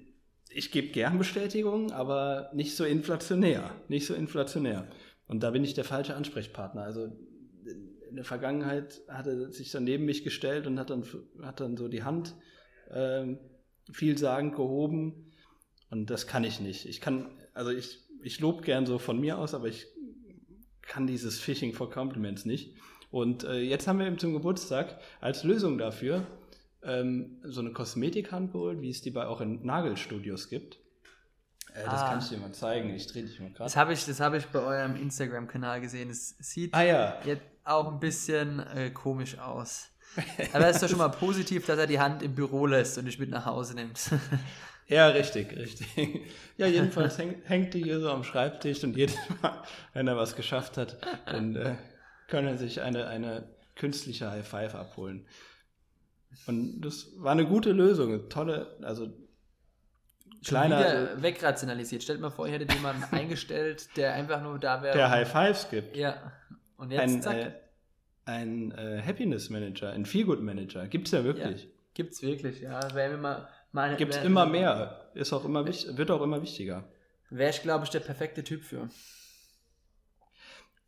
ich gebe gern Bestätigung, aber nicht so inflationär. Nicht so inflationär. Und da bin ich der falsche Ansprechpartner. Also in der Vergangenheit hat er sich dann neben mich gestellt und hat dann, hat dann so die Hand ähm, vielsagend gehoben. Und das kann ich nicht. Ich kann, also ich, ich lobe gern so von mir aus, aber ich kann dieses Phishing for Compliments nicht. Und äh, jetzt haben wir ihm zum Geburtstag als Lösung dafür ähm, so eine Kosmetikhand geholt, wie es die bei auch in Nagelstudios gibt. Äh, das
Ah.
kann ich dir mal zeigen. Ich drehe dich mal
Das
gerade.
habe ich, das hab ich bei eurem Instagram-Kanal gesehen. Es sieht
Ah ja,
jetzt auch ein bisschen äh, komisch aus. Aber es ist doch schon mal positiv, dass er die Hand im Büro lässt und nicht mit nach Hause nimmt.
ja, richtig, richtig. Ja, jedenfalls häng, hängt die hier so am Schreibtisch und jedes Mal, wenn er was geschafft hat, dann äh, kann er sich eine, eine künstliche High Five abholen. Und das war eine gute Lösung, eine tolle, also
Kleiner, wieder wegrationalisiert. Stellt mal vor, ihr hättet jemanden eingestellt, der einfach nur da wäre.
der High Fives gibt.
Ja. Und jetzt,
ein,
zack,
äh, ein äh, Happiness Manager, ein Feelgood Manager. Gibt es ja wirklich.
gibt's wirklich, ja. Wäre
es
wär-
immer mehr. Ist auch immer wich- wird auch immer wichtiger.
Wäre ich, glaube ich, der perfekte Typ für.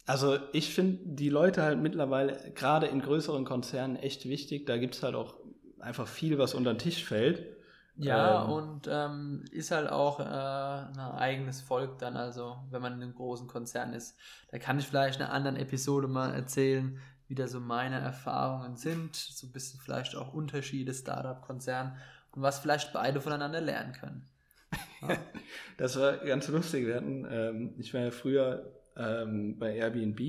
Also ich finde die Leute halt mittlerweile gerade in größeren Konzernen echt wichtig. Da gibt es halt auch einfach viel, was unter den Tisch fällt.
Ja,
Ähm.
und ähm, ist halt auch äh, ein eigenes Volk dann, also wenn man in einem großen Konzern ist. Da kann ich vielleicht in einer anderen Episode mal erzählen, wie da so meine Erfahrungen sind, so ein bisschen vielleicht auch Unterschiede Startup-Konzern und was vielleicht beide voneinander lernen können.
Das war ganz lustig. Wir hatten, ähm, ich war ja früher ähm, bei Airbnb.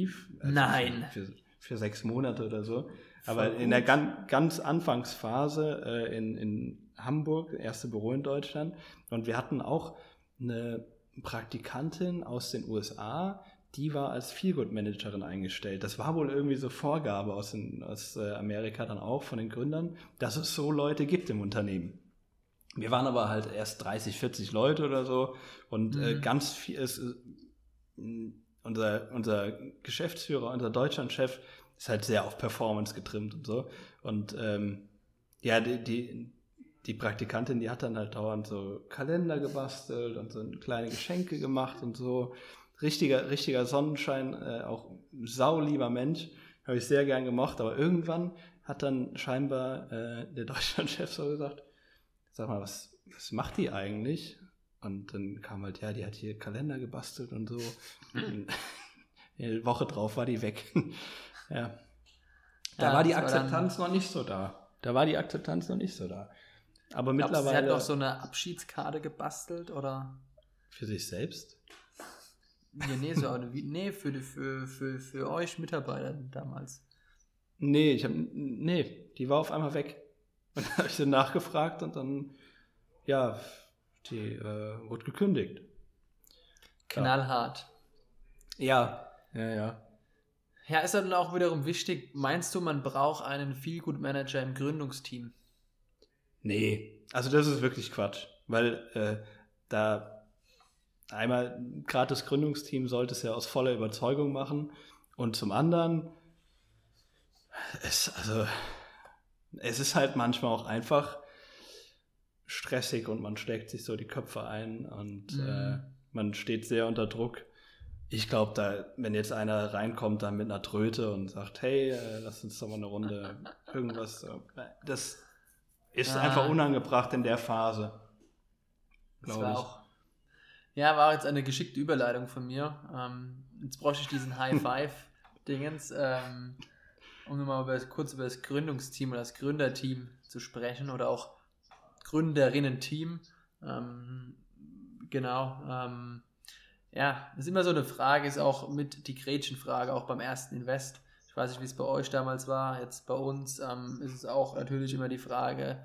also
Nein.
Für, für sechs Monate oder so.
Voll
Aber in der ganz, ganz Anfangsphase äh, in, in Hamburg, erste Büro in Deutschland. Und wir hatten auch eine Praktikantin aus den USA, die war als Feelgood-Managerin eingestellt. Das war wohl irgendwie so Vorgabe aus, den, aus äh, Amerika dann auch von den Gründern, dass es so Leute gibt im Unternehmen. Wir waren aber halt erst 30, 40 Leute oder so und äh,
Mhm.
ganz viel ist, äh, unser, unser Geschäftsführer, unser Deutschlandchef ist halt sehr auf Performance getrimmt und so. Und ähm, ja, die, die, die Praktikantin, die hat dann halt dauernd so Kalender gebastelt und so kleine Geschenke gemacht und so. Richtiger, richtiger Sonnenschein, äh, auch saulieber Mensch, habe ich sehr gern gemocht, aber irgendwann hat dann scheinbar äh, der Deutschlandchef so gesagt, sag mal, was, was macht die eigentlich? Und dann kam halt, ja, die hat hier Kalender gebastelt und so. Und eine Woche drauf war die weg. ja. Da
Ja,
war die
das war
Akzeptanz noch nicht so da. Da war die Akzeptanz noch nicht so da. Aber
Glaubst du, sie hat
mittlerweile
doch so eine Abschiedskarte gebastelt oder?
für sich selbst.
Ja, nee, so eine, nee, für, die, für, für, für euch Mitarbeiter damals.
Nee, ich habe nee, die war auf einmal weg. Und dann habe ich sie nachgefragt und dann ja, die äh, wurde gekündigt.
Knallhart.
Ja, ja, ja.
Ja, ist dann auch wiederum wichtig, meinst du, man braucht einen Feelgood-Manager im Gründungsteam?
Nee, also das ist wirklich Quatsch, weil äh, da einmal gerade das Gründungsteam sollte es ja aus voller Überzeugung machen und zum anderen es also es ist halt manchmal auch einfach stressig und man steckt sich so die Köpfe ein und
Mhm.
äh, man steht sehr unter Druck. Ich glaube, da, wenn jetzt einer reinkommt dann mit einer Tröte und sagt, hey, äh, lass uns doch mal eine Runde irgendwas, das ist
Ah.
einfach unangebracht in der Phase.
Das
Glaub
war
ich.
auch. Ja, war jetzt eine geschickte Überleitung von mir. Ähm, jetzt bräuchte ich diesen High Five-Dingens, ähm, um nochmal über, kurz über das Gründungsteam oder das Gründerteam zu sprechen oder auch Gründerinnen-Team. Ähm, genau. Ähm, ja, ist immer so eine Frage, ist auch mit die Gretchenfrage, auch beim ersten Invest. Ich weiß nicht, wie es bei euch damals war. Jetzt bei uns ähm, ist es auch natürlich immer die Frage,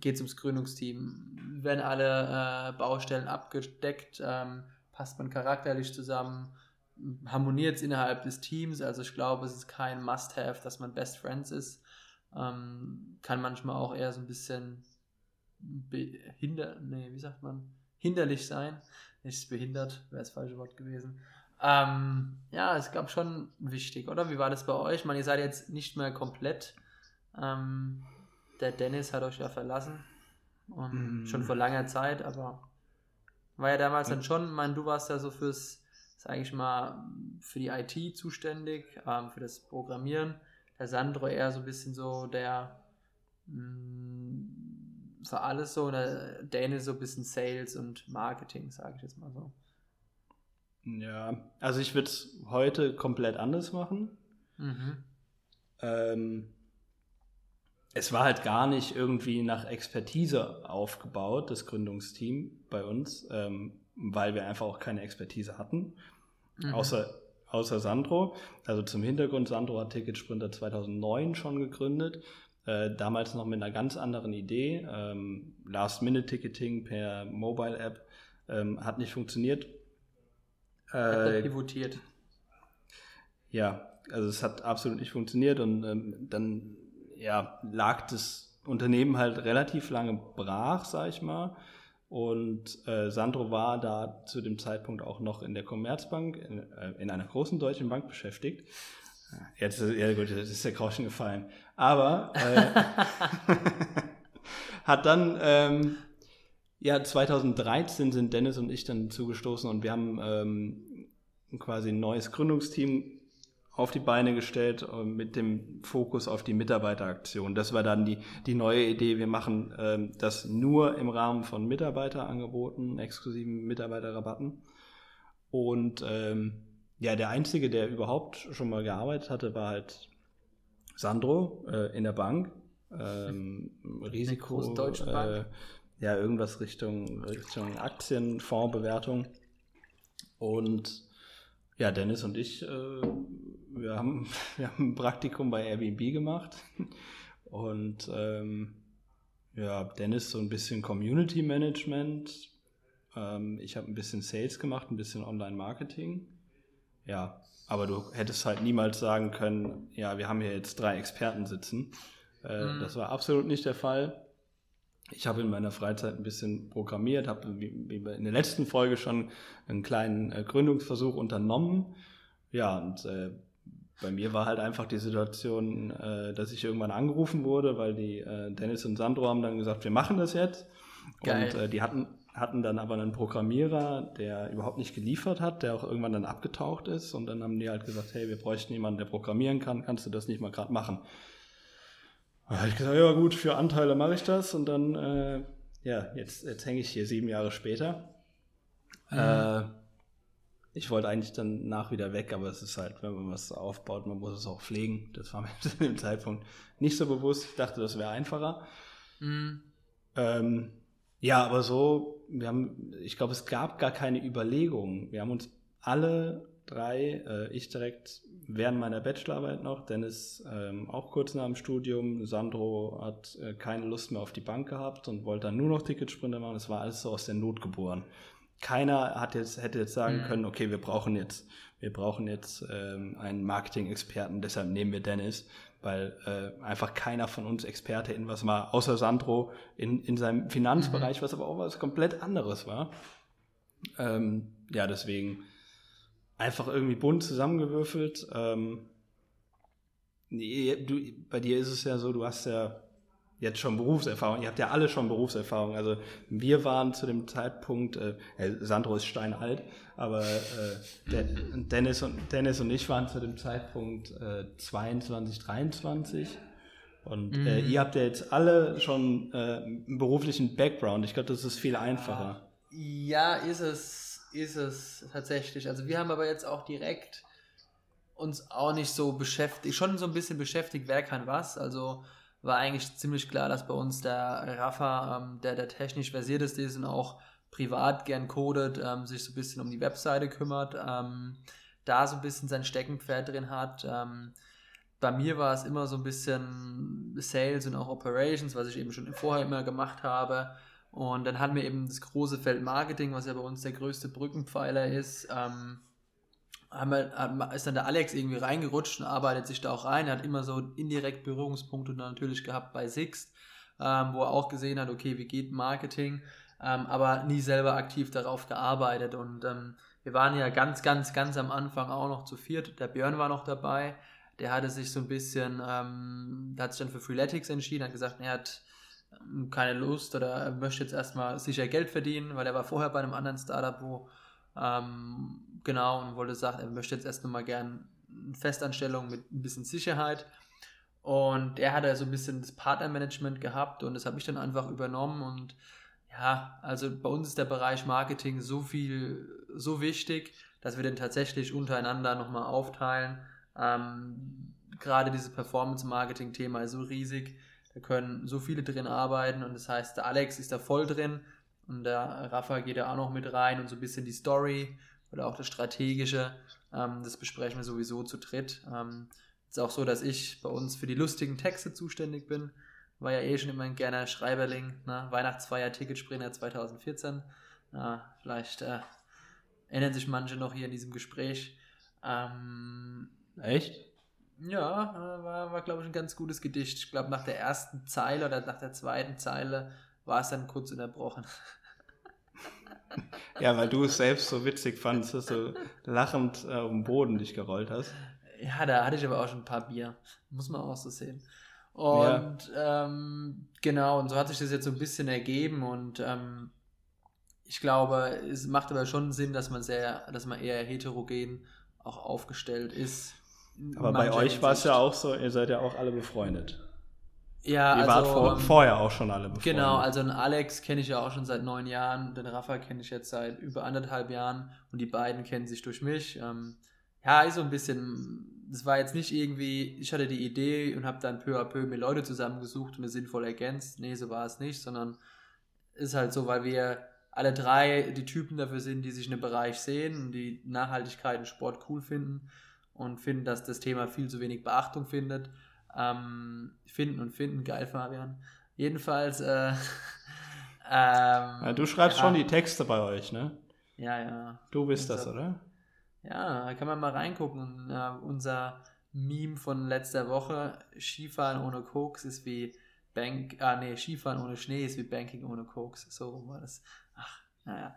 geht es ums Gründungsteam? Werden alle äh, Baustellen abgedeckt? Ähm, passt man charakterlich zusammen? Harmoniert es innerhalb des Teams? Also ich glaube, es ist kein Must-Have, dass man Best Friends ist. Ähm, kann manchmal auch eher so ein bisschen behinder, nee, wie sagt man? Hinderlich sein. Nicht behindert, wäre das falsche Wort gewesen. Ähm, ja, es gab schon wichtig, oder? Wie war das bei euch? Ich meine, ihr seid jetzt nicht mehr komplett. Ähm, der Dennis hat euch ja verlassen. Um,
Mm.
Schon vor langer Zeit, aber war ja damals dann schon, ich meine, du warst ja so fürs, sage ich mal, für die IT zuständig, ähm, für das Programmieren. Der Sandro eher so ein bisschen so der mh, für alles so, und der Dennis so ein bisschen Sales und Marketing, sage ich jetzt mal so.
Ja, also ich würde es heute komplett anders machen.
Mhm.
Ähm, es war halt gar nicht irgendwie nach Expertise aufgebaut, das Gründungsteam bei uns, ähm, weil wir einfach auch keine Expertise hatten,
Mhm.
außer, außer Sandro. Also zum Hintergrund, Sandro hat Ticket Sprinter 2009 schon gegründet, äh, damals noch mit einer ganz anderen Idee. Ähm, Last-Minute-Ticketing per Mobile-App ähm, hat nicht funktioniert.
Hat er
Äh,
pivotiert.
ja, also es hat absolut nicht funktioniert und ähm, dann ja, lag das Unternehmen halt relativ lange brach, sag ich mal. Und äh, Sandro war da zu dem Zeitpunkt auch noch in der Commerzbank, in, äh, in einer großen deutschen Bank beschäftigt. Jetzt ist, ja gut, jetzt ist der Groschen gefallen. Aber äh, hat dann, ähm, ja, 2013 sind Dennis und ich dann zugestoßen und wir haben ähm, quasi ein neues Gründungsteam auf die Beine gestellt äh, mit dem Fokus auf die Mitarbeiteraktion. Das war dann die, die neue Idee. Wir machen ähm, das nur im Rahmen von Mitarbeiterangeboten, exklusiven Mitarbeiterrabatten. Und ähm, ja, der Einzige, der überhaupt schon mal gearbeitet hatte, war halt Sandro äh, in der Bank. Ähm, Risiko. Äh, ja, irgendwas Richtung, Richtung Aktienfondsbewertung. Und ja, Dennis und ich, äh, wir, haben, wir haben ein Praktikum bei Airbnb gemacht. Und ähm, ja, Dennis so ein bisschen Community Management. Ähm, ich habe ein bisschen Sales gemacht, ein bisschen Online-Marketing. Ja, aber du hättest halt niemals sagen können, ja, wir haben hier jetzt drei Experten sitzen. Äh,
Mhm.
Das war absolut nicht der Fall. Ich habe in meiner Freizeit ein bisschen programmiert, habe wie, in der letzten Folge schon einen kleinen äh, Gründungsversuch unternommen. Ja, und äh, bei mir war halt einfach die Situation, äh, dass ich irgendwann angerufen wurde, weil die äh, Dennis und Sandro haben dann gesagt, wir machen das jetzt.
Geil.
Und äh, die hatten, hatten dann aber einen Programmierer, der überhaupt nicht geliefert hat, der auch irgendwann dann abgetaucht ist. Und dann haben die halt gesagt, hey, wir bräuchten jemanden, der programmieren kann, kannst du das nicht mal gerade machen? Da habe ich gesagt, ja gut, für Anteile mache ich das. Und dann, äh, ja, jetzt, jetzt hänge ich hier sieben Jahre später. Äh, ich wollte eigentlich dann nach wieder weg, aber es ist halt, wenn man was aufbaut, man muss es auch pflegen. Das war mir zu dem Zeitpunkt nicht so bewusst. Ich dachte, das wäre einfacher.
Mhm.
Ähm, ja, aber so, wir haben, ich glaube, es gab gar keine Überlegungen. Wir haben uns alle drei, äh, ich direkt während meiner Bachelorarbeit noch, Dennis ähm, auch kurz nach dem Studium, Sandro hat äh, keine Lust mehr auf die Bank gehabt und wollte dann nur noch Ticketsprinte machen. Das war alles so aus der Not geboren. Keiner hat jetzt, hätte jetzt sagen
Mhm.
können, okay, wir brauchen jetzt, wir brauchen jetzt ähm, einen Marketing-Experten, deshalb nehmen wir Dennis, weil äh, einfach keiner von uns Experte in was war, außer Sandro in, in seinem Finanzbereich, was aber auch was komplett anderes war. Ähm, ja, deswegen einfach irgendwie bunt zusammengewürfelt. Ähm, nee, du, bei dir ist es ja so, du hast ja jetzt schon Berufserfahrung. Ihr habt ja alle schon Berufserfahrung. Also wir waren zu dem Zeitpunkt, äh, äh, Sandro ist steinalt, aber äh, der, Dennis, und, Dennis und ich waren zu dem Zeitpunkt äh, 22, 23. Und äh, ihr habt ja jetzt alle schon äh, einen beruflichen Background. Ich glaube, das ist viel einfacher.
Ja, ist es, ist es tatsächlich. Also wir haben aber jetzt auch direkt uns auch nicht so beschäftigt, schon so ein bisschen beschäftigt, wer kann was. Also war eigentlich ziemlich klar, dass bei uns der Rafa, ähm, der der technisch versierteste ist und auch privat gern codet, ähm, sich so ein bisschen um die Webseite kümmert, ähm, da so ein bisschen sein Steckenpferd drin hat. Ähm, bei mir war es immer so ein bisschen Sales und auch Operations, was ich eben schon vorher immer gemacht habe. Und dann hatten wir eben das große Feld Marketing, was ja bei uns der größte Brückenpfeiler ist. Ähm, wir, ist dann der Alex irgendwie reingerutscht und arbeitet sich da auch rein. Er hat immer so indirekt Berührungspunkte natürlich gehabt bei Sixt, ähm, wo er auch gesehen hat, okay, wie geht Marketing, ähm, aber nie selber aktiv darauf gearbeitet. Und ähm, wir waren ja ganz, ganz, ganz am Anfang auch noch zu viert. Der Björn war noch dabei. Der hatte sich so ein bisschen, ähm, der hat sich dann für Freeletics entschieden, hat gesagt, er hat keine Lust oder er möchte jetzt erstmal sicher Geld verdienen, weil er war vorher bei einem anderen Startup, wo ähm, genau und wollte sagen, er möchte jetzt erst nochmal gern eine Festanstellung mit ein bisschen Sicherheit. Und er hatte so ein bisschen das Partnermanagement gehabt und das habe ich dann einfach übernommen und ja, also bei uns ist der Bereich Marketing so viel, so wichtig, dass wir den tatsächlich untereinander nochmal aufteilen. Ähm, gerade dieses Performance-Marketing-Thema ist so riesig, da können so viele drin arbeiten und das heißt, der Alex ist da voll drin und der Rafa geht da auch noch mit rein und so ein bisschen die Story oder auch das Strategische, ähm, das besprechen wir sowieso zu dritt. Ähm, ist auch so, dass ich bei uns für die lustigen Texte zuständig bin. War ja eh schon immer ein gerne Schreiberling. Ne? Weihnachtsfeier Ticketspringer 2014. Ja, vielleicht äh, erinnern sich manche noch hier in diesem Gespräch. Ähm,
Echt?
Ja, äh, war, war glaube ich, ein ganz gutes Gedicht. Ich glaube, nach der ersten Zeile oder nach der zweiten Zeile war es dann kurz unterbrochen.
Ja, weil du es selbst so witzig fandst, dass du lachend äh, um den Boden dich gerollt hast.
Ja, da hatte ich aber auch schon ein paar Bier. Muss man auch so sehen. Und ähm, genau, und so hat sich das jetzt so ein bisschen ergeben und ähm, ich glaube, es macht aber schon Sinn, dass man sehr, dass man eher heterogen auch aufgestellt ist.
Aber bei euch war es ja auch so, ihr seid ja auch alle befreundet.
Ja,
ihr
also,
wart vor,
ähm,
vorher auch schon alle befreundet.
Genau, also den Alex kenne ich ja auch schon seit neun Jahren, den Rafa kenne ich jetzt seit über anderthalb Jahren und die beiden kennen sich durch mich. Ähm, ja, ist so ein bisschen, das war jetzt nicht irgendwie, ich hatte die Idee und habe dann peu à peu mir Leute zusammengesucht und mir sinnvoll ergänzt. Nee, so war es nicht, sondern ist halt so, weil wir alle drei die Typen dafür sind, die sich in dem Bereich sehen und die Nachhaltigkeit und Sport cool finden und finden, dass das Thema viel zu wenig Beachtung findet. Ähm, finden und finden, geil, Fabian. Jedenfalls, äh, ähm,
Ja, du schreibst
ja,
schon die Texte bei euch, ne?
Ja, ja.
Du bist
Unser-
das, oder?
Ja, da kann man mal reingucken. Äh, unser Meme von letzter Woche, Skifahren ohne Koks ist wie Bank, ah nee, Skifahren ohne Schnee ist wie Banking ohne Koks. So war das. Ach, naja.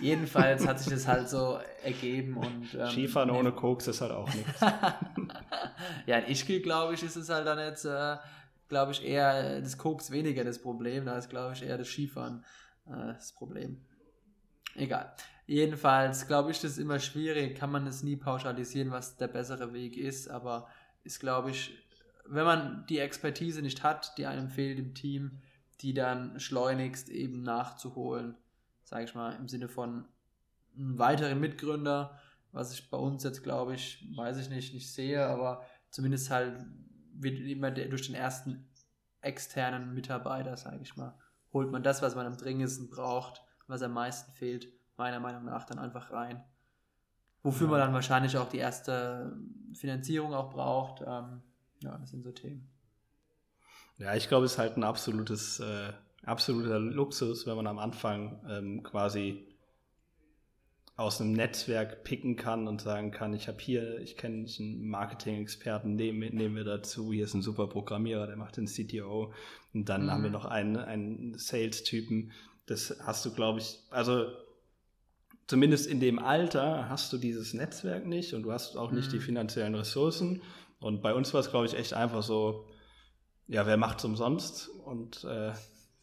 Jedenfalls hat sich das halt so ergeben und ähm,
Skifahren
nee,
ohne Koks ist halt auch nichts.
ja, in Ischgl, glaube ich, ist es halt dann jetzt, äh, glaube ich, eher das Koks weniger das Problem. Da ist, glaube ich, eher das Skifahren äh, das Problem. Egal. Jedenfalls glaube ich, das ist immer schwierig, kann man es nie pauschalisieren, was der bessere Weg ist, aber ist, glaube ich, wenn man die Expertise nicht hat, die einem fehlt im Team, die dann schleunigst eben nachzuholen, sage ich mal, im Sinne von einem weiteren Mitgründer, was ich bei uns jetzt, glaube ich, weiß ich nicht, nicht sehe, aber zumindest halt wird immer durch den ersten externen Mitarbeiter, sage ich mal, holt man das, was man am dringendsten braucht, was am meisten fehlt, meiner Meinung nach dann einfach rein. Wofür ja. man dann wahrscheinlich auch die erste Finanzierung auch braucht. Ähm, ja, das sind so Themen.
Ja, ich glaube, es ist halt ein absolutes, äh, absoluter Luxus, wenn man am Anfang ähm, quasi aus einem Netzwerk picken kann und sagen kann, ich habe hier, ich kenne einen Marketing-Experten, nehmen, nehmen wir dazu, hier ist ein super Programmierer, der macht den CTO und dann mhm. haben wir noch einen, einen Sales-Typen. Das hast du, glaube ich, also zumindest in dem Alter hast du dieses Netzwerk nicht und du hast auch nicht mhm. die finanziellen Ressourcen. Und bei uns war es, glaube ich, echt einfach so, ja, wer macht es umsonst? Und äh,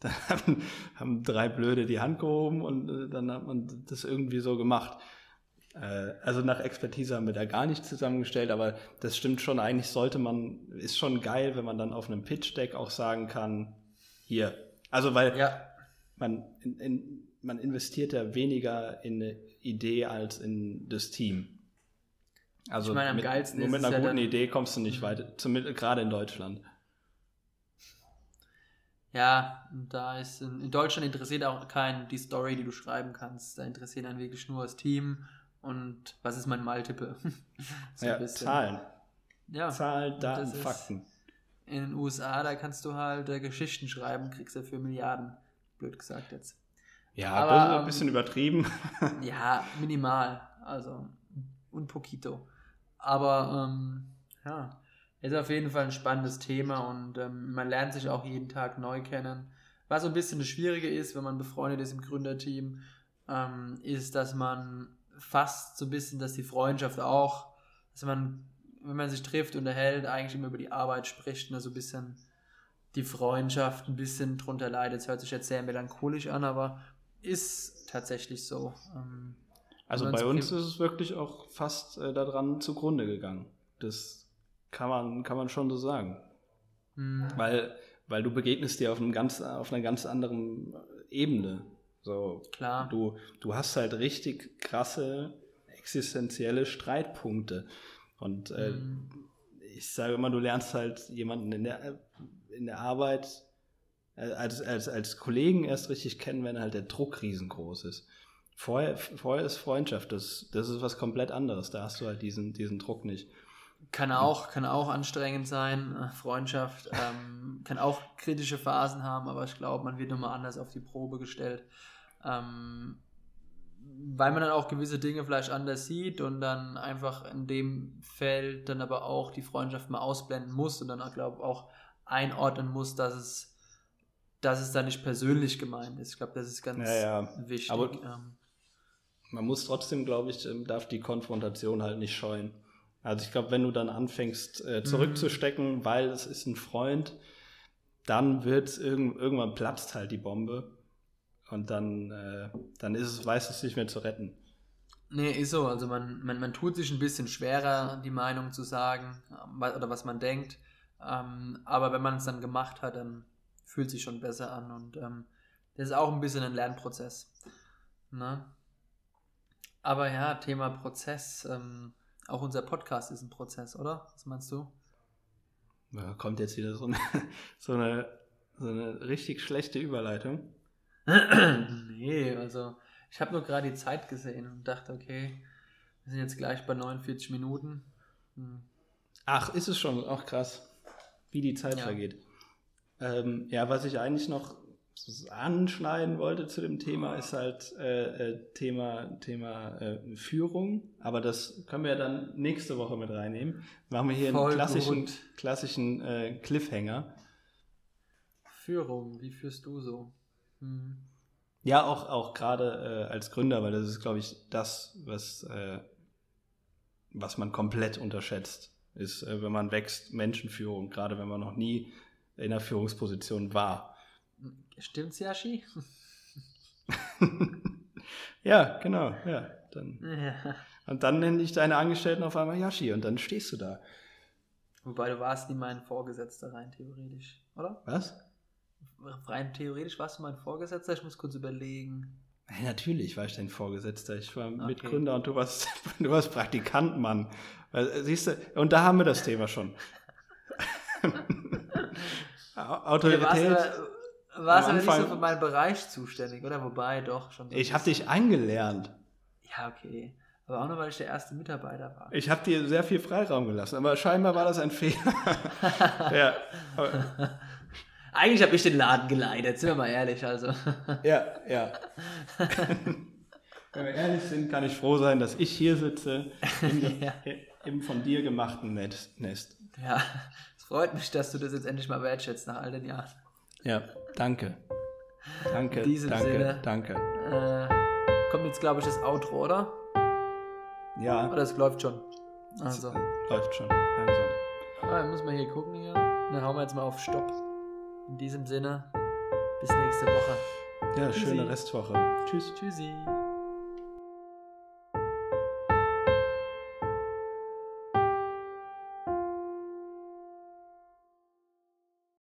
dann haben, haben, drei Blöde die Hand gehoben und äh, dann hat man das irgendwie so gemacht. Äh, also nach Expertise haben wir da gar nichts zusammengestellt, aber das stimmt schon. Eigentlich sollte man, ist schon geil, wenn man dann auf einem Pitch-Deck auch sagen kann, hier. Also weil ja. man, in, in, man investiert ja weniger in eine Idee als in das Team. Also ich meine, am mit, geilsten nur mit einer guten ja Idee kommst du nicht mhm. weiter, gerade in Deutschland.
Ja, da ist in, in, Deutschland interessiert auch keinen die Story, die du schreiben kannst. Da interessiert einen wirklich nur das Team und was ist mein Multiple.
so ja, Zahlen. Ja, Zahlen, Daten, Fakten.
In den USA, da kannst du halt äh, Geschichten schreiben, kriegst du für Milliarden. Blöd gesagt jetzt.
Ja, aber das ist ein bisschen ähm, übertrieben.
ja, minimal. Also, un poquito. Aber, ähm, ja, ist auf jeden Fall ein spannendes Thema und ähm, man lernt sich auch jeden Tag neu kennen. Was so ein bisschen das Schwierige ist, wenn man befreundet ist im Gründerteam, ähm, ist, dass man fast so ein bisschen, dass die Freundschaft auch, dass man, wenn man sich trifft, unterhält, eigentlich immer über die Arbeit spricht und so ein bisschen die Freundschaft ein bisschen drunter leidet. Das hört sich jetzt sehr melancholisch an, aber ist tatsächlich so. Ähm,
also bei uns ist es wirklich auch fast äh, daran zugrunde gegangen. Das kann man, kann man schon so sagen. Mhm. Weil, weil du begegnest dir auf, einem ganz, auf einer ganz anderen Ebene. So,
Klar.
Du, du hast halt richtig krasse existenzielle Streitpunkte. Und äh, mhm. ich sage immer, du lernst halt jemanden in der, in der Arbeit äh, als, als, als Kollegen erst richtig kennen, wenn halt der Druck riesengroß ist. Vorher, vorher ist Freundschaft, das, das ist was komplett anderes. Da hast du halt diesen, diesen Druck nicht.
Kann auch, kann auch anstrengend sein. Äh, Freundschaft ähm, kann auch kritische Phasen haben, aber ich glaube, man wird nochmal anders auf die Probe gestellt. Ähm, weil man dann auch gewisse Dinge vielleicht anders sieht und dann einfach in dem Feld dann aber auch die Freundschaft mal ausblenden muss und dann auch, glaube auch einordnen muss, dass es, dass es da nicht persönlich gemeint ist. Ich glaube, das ist ganz
ja, ja.
wichtig.
Aber ähm, man muss trotzdem, glaube ich, ähm, darf die Konfrontation halt nicht scheuen. Also ich glaube, wenn du dann anfängst äh, zurückzustecken, mhm. weil es ist ein Freund, dann wird irgend, irgendwann platzt halt die Bombe und dann, äh, dann ist es, weiß es nicht mehr zu retten.
Nee, ist so. Also man, man, man tut sich ein bisschen schwerer, die Meinung zu sagen oder was man denkt. Ähm, aber wenn man es dann gemacht hat, dann fühlt es sich schon besser an und ähm, das ist auch ein bisschen ein Lernprozess. Ne? Aber ja, Thema Prozess. Ähm, auch unser Podcast ist ein Prozess, oder? Was meinst du?
Ja, kommt jetzt wieder so eine, so eine, so eine richtig schlechte Überleitung.
nee, also ich habe nur gerade die Zeit gesehen und dachte, okay, wir sind jetzt gleich bei 49 Minuten. Hm.
Ach, ist es schon, auch krass, wie die Zeit ja. vergeht. Ähm, ja, was ich eigentlich noch anschneiden wollte zu dem Thema, ist halt äh, äh, Thema, Thema äh, Führung. Aber das können wir dann nächste Woche mit reinnehmen. Machen wir hier Voll einen klassischen, klassischen äh, Cliffhanger.
Führung, wie führst du so? Hm.
Ja, auch, auch gerade äh, als Gründer, weil das ist, glaube ich, das, was, äh, was man komplett unterschätzt. ist, wenn man wächst, Menschenführung, gerade wenn man noch nie in der Führungsposition war.
Stimmt's, Yashi?
ja, genau, ja. Dann,
Ja.
und dann nenne ich deine Angestellten auf einmal Yashi und dann stehst du da.
Wobei du warst nie mein Vorgesetzter, rein theoretisch, oder?
Was?
Rein theoretisch warst du mein Vorgesetzter, ich muss kurz überlegen.
Ja, natürlich war ich dein Vorgesetzter. Ich war
Okay.
Mitgründer und du warst, du warst Praktikant, Mann. Siehst du, und da haben wir das Thema schon. Au-
Ja, warst aber, aber nicht so
Anfang-
für meinen Bereich zuständig, oder? Wobei, doch, schon. so
Ich habe dich eingelernt.
Ja, okay. Aber auch nur, weil ich der erste Mitarbeiter war.
Ich habe dir sehr viel Freiraum gelassen, aber scheinbar war das ein Fehler. ja, aber-
Eigentlich habe ich den Laden geleitet, sind wir mal ehrlich, also.
ja, ja. Wenn wir ehrlich sind, kann ich froh sein, dass ich hier sitze, im,
Ja.
im von dir gemachten Nest. Nest.
Ja, es freut mich, dass du das jetzt endlich mal wertschätzt nach all den Jahren.
Ja, danke. Danke,
In diesem
danke,
Sinne.
danke.
Äh, kommt jetzt, glaube ich, das Outro, oder?
Ja,
Oder es läuft schon. Also,
läuft schon langsam.
ah, muss man hier gucken hier. Dann hauen wir jetzt mal auf Stopp. In diesem Sinne, bis nächste Woche.
Ja,
Tschüssi.
schöne Restwoche. Tschüss.
Tschüssi.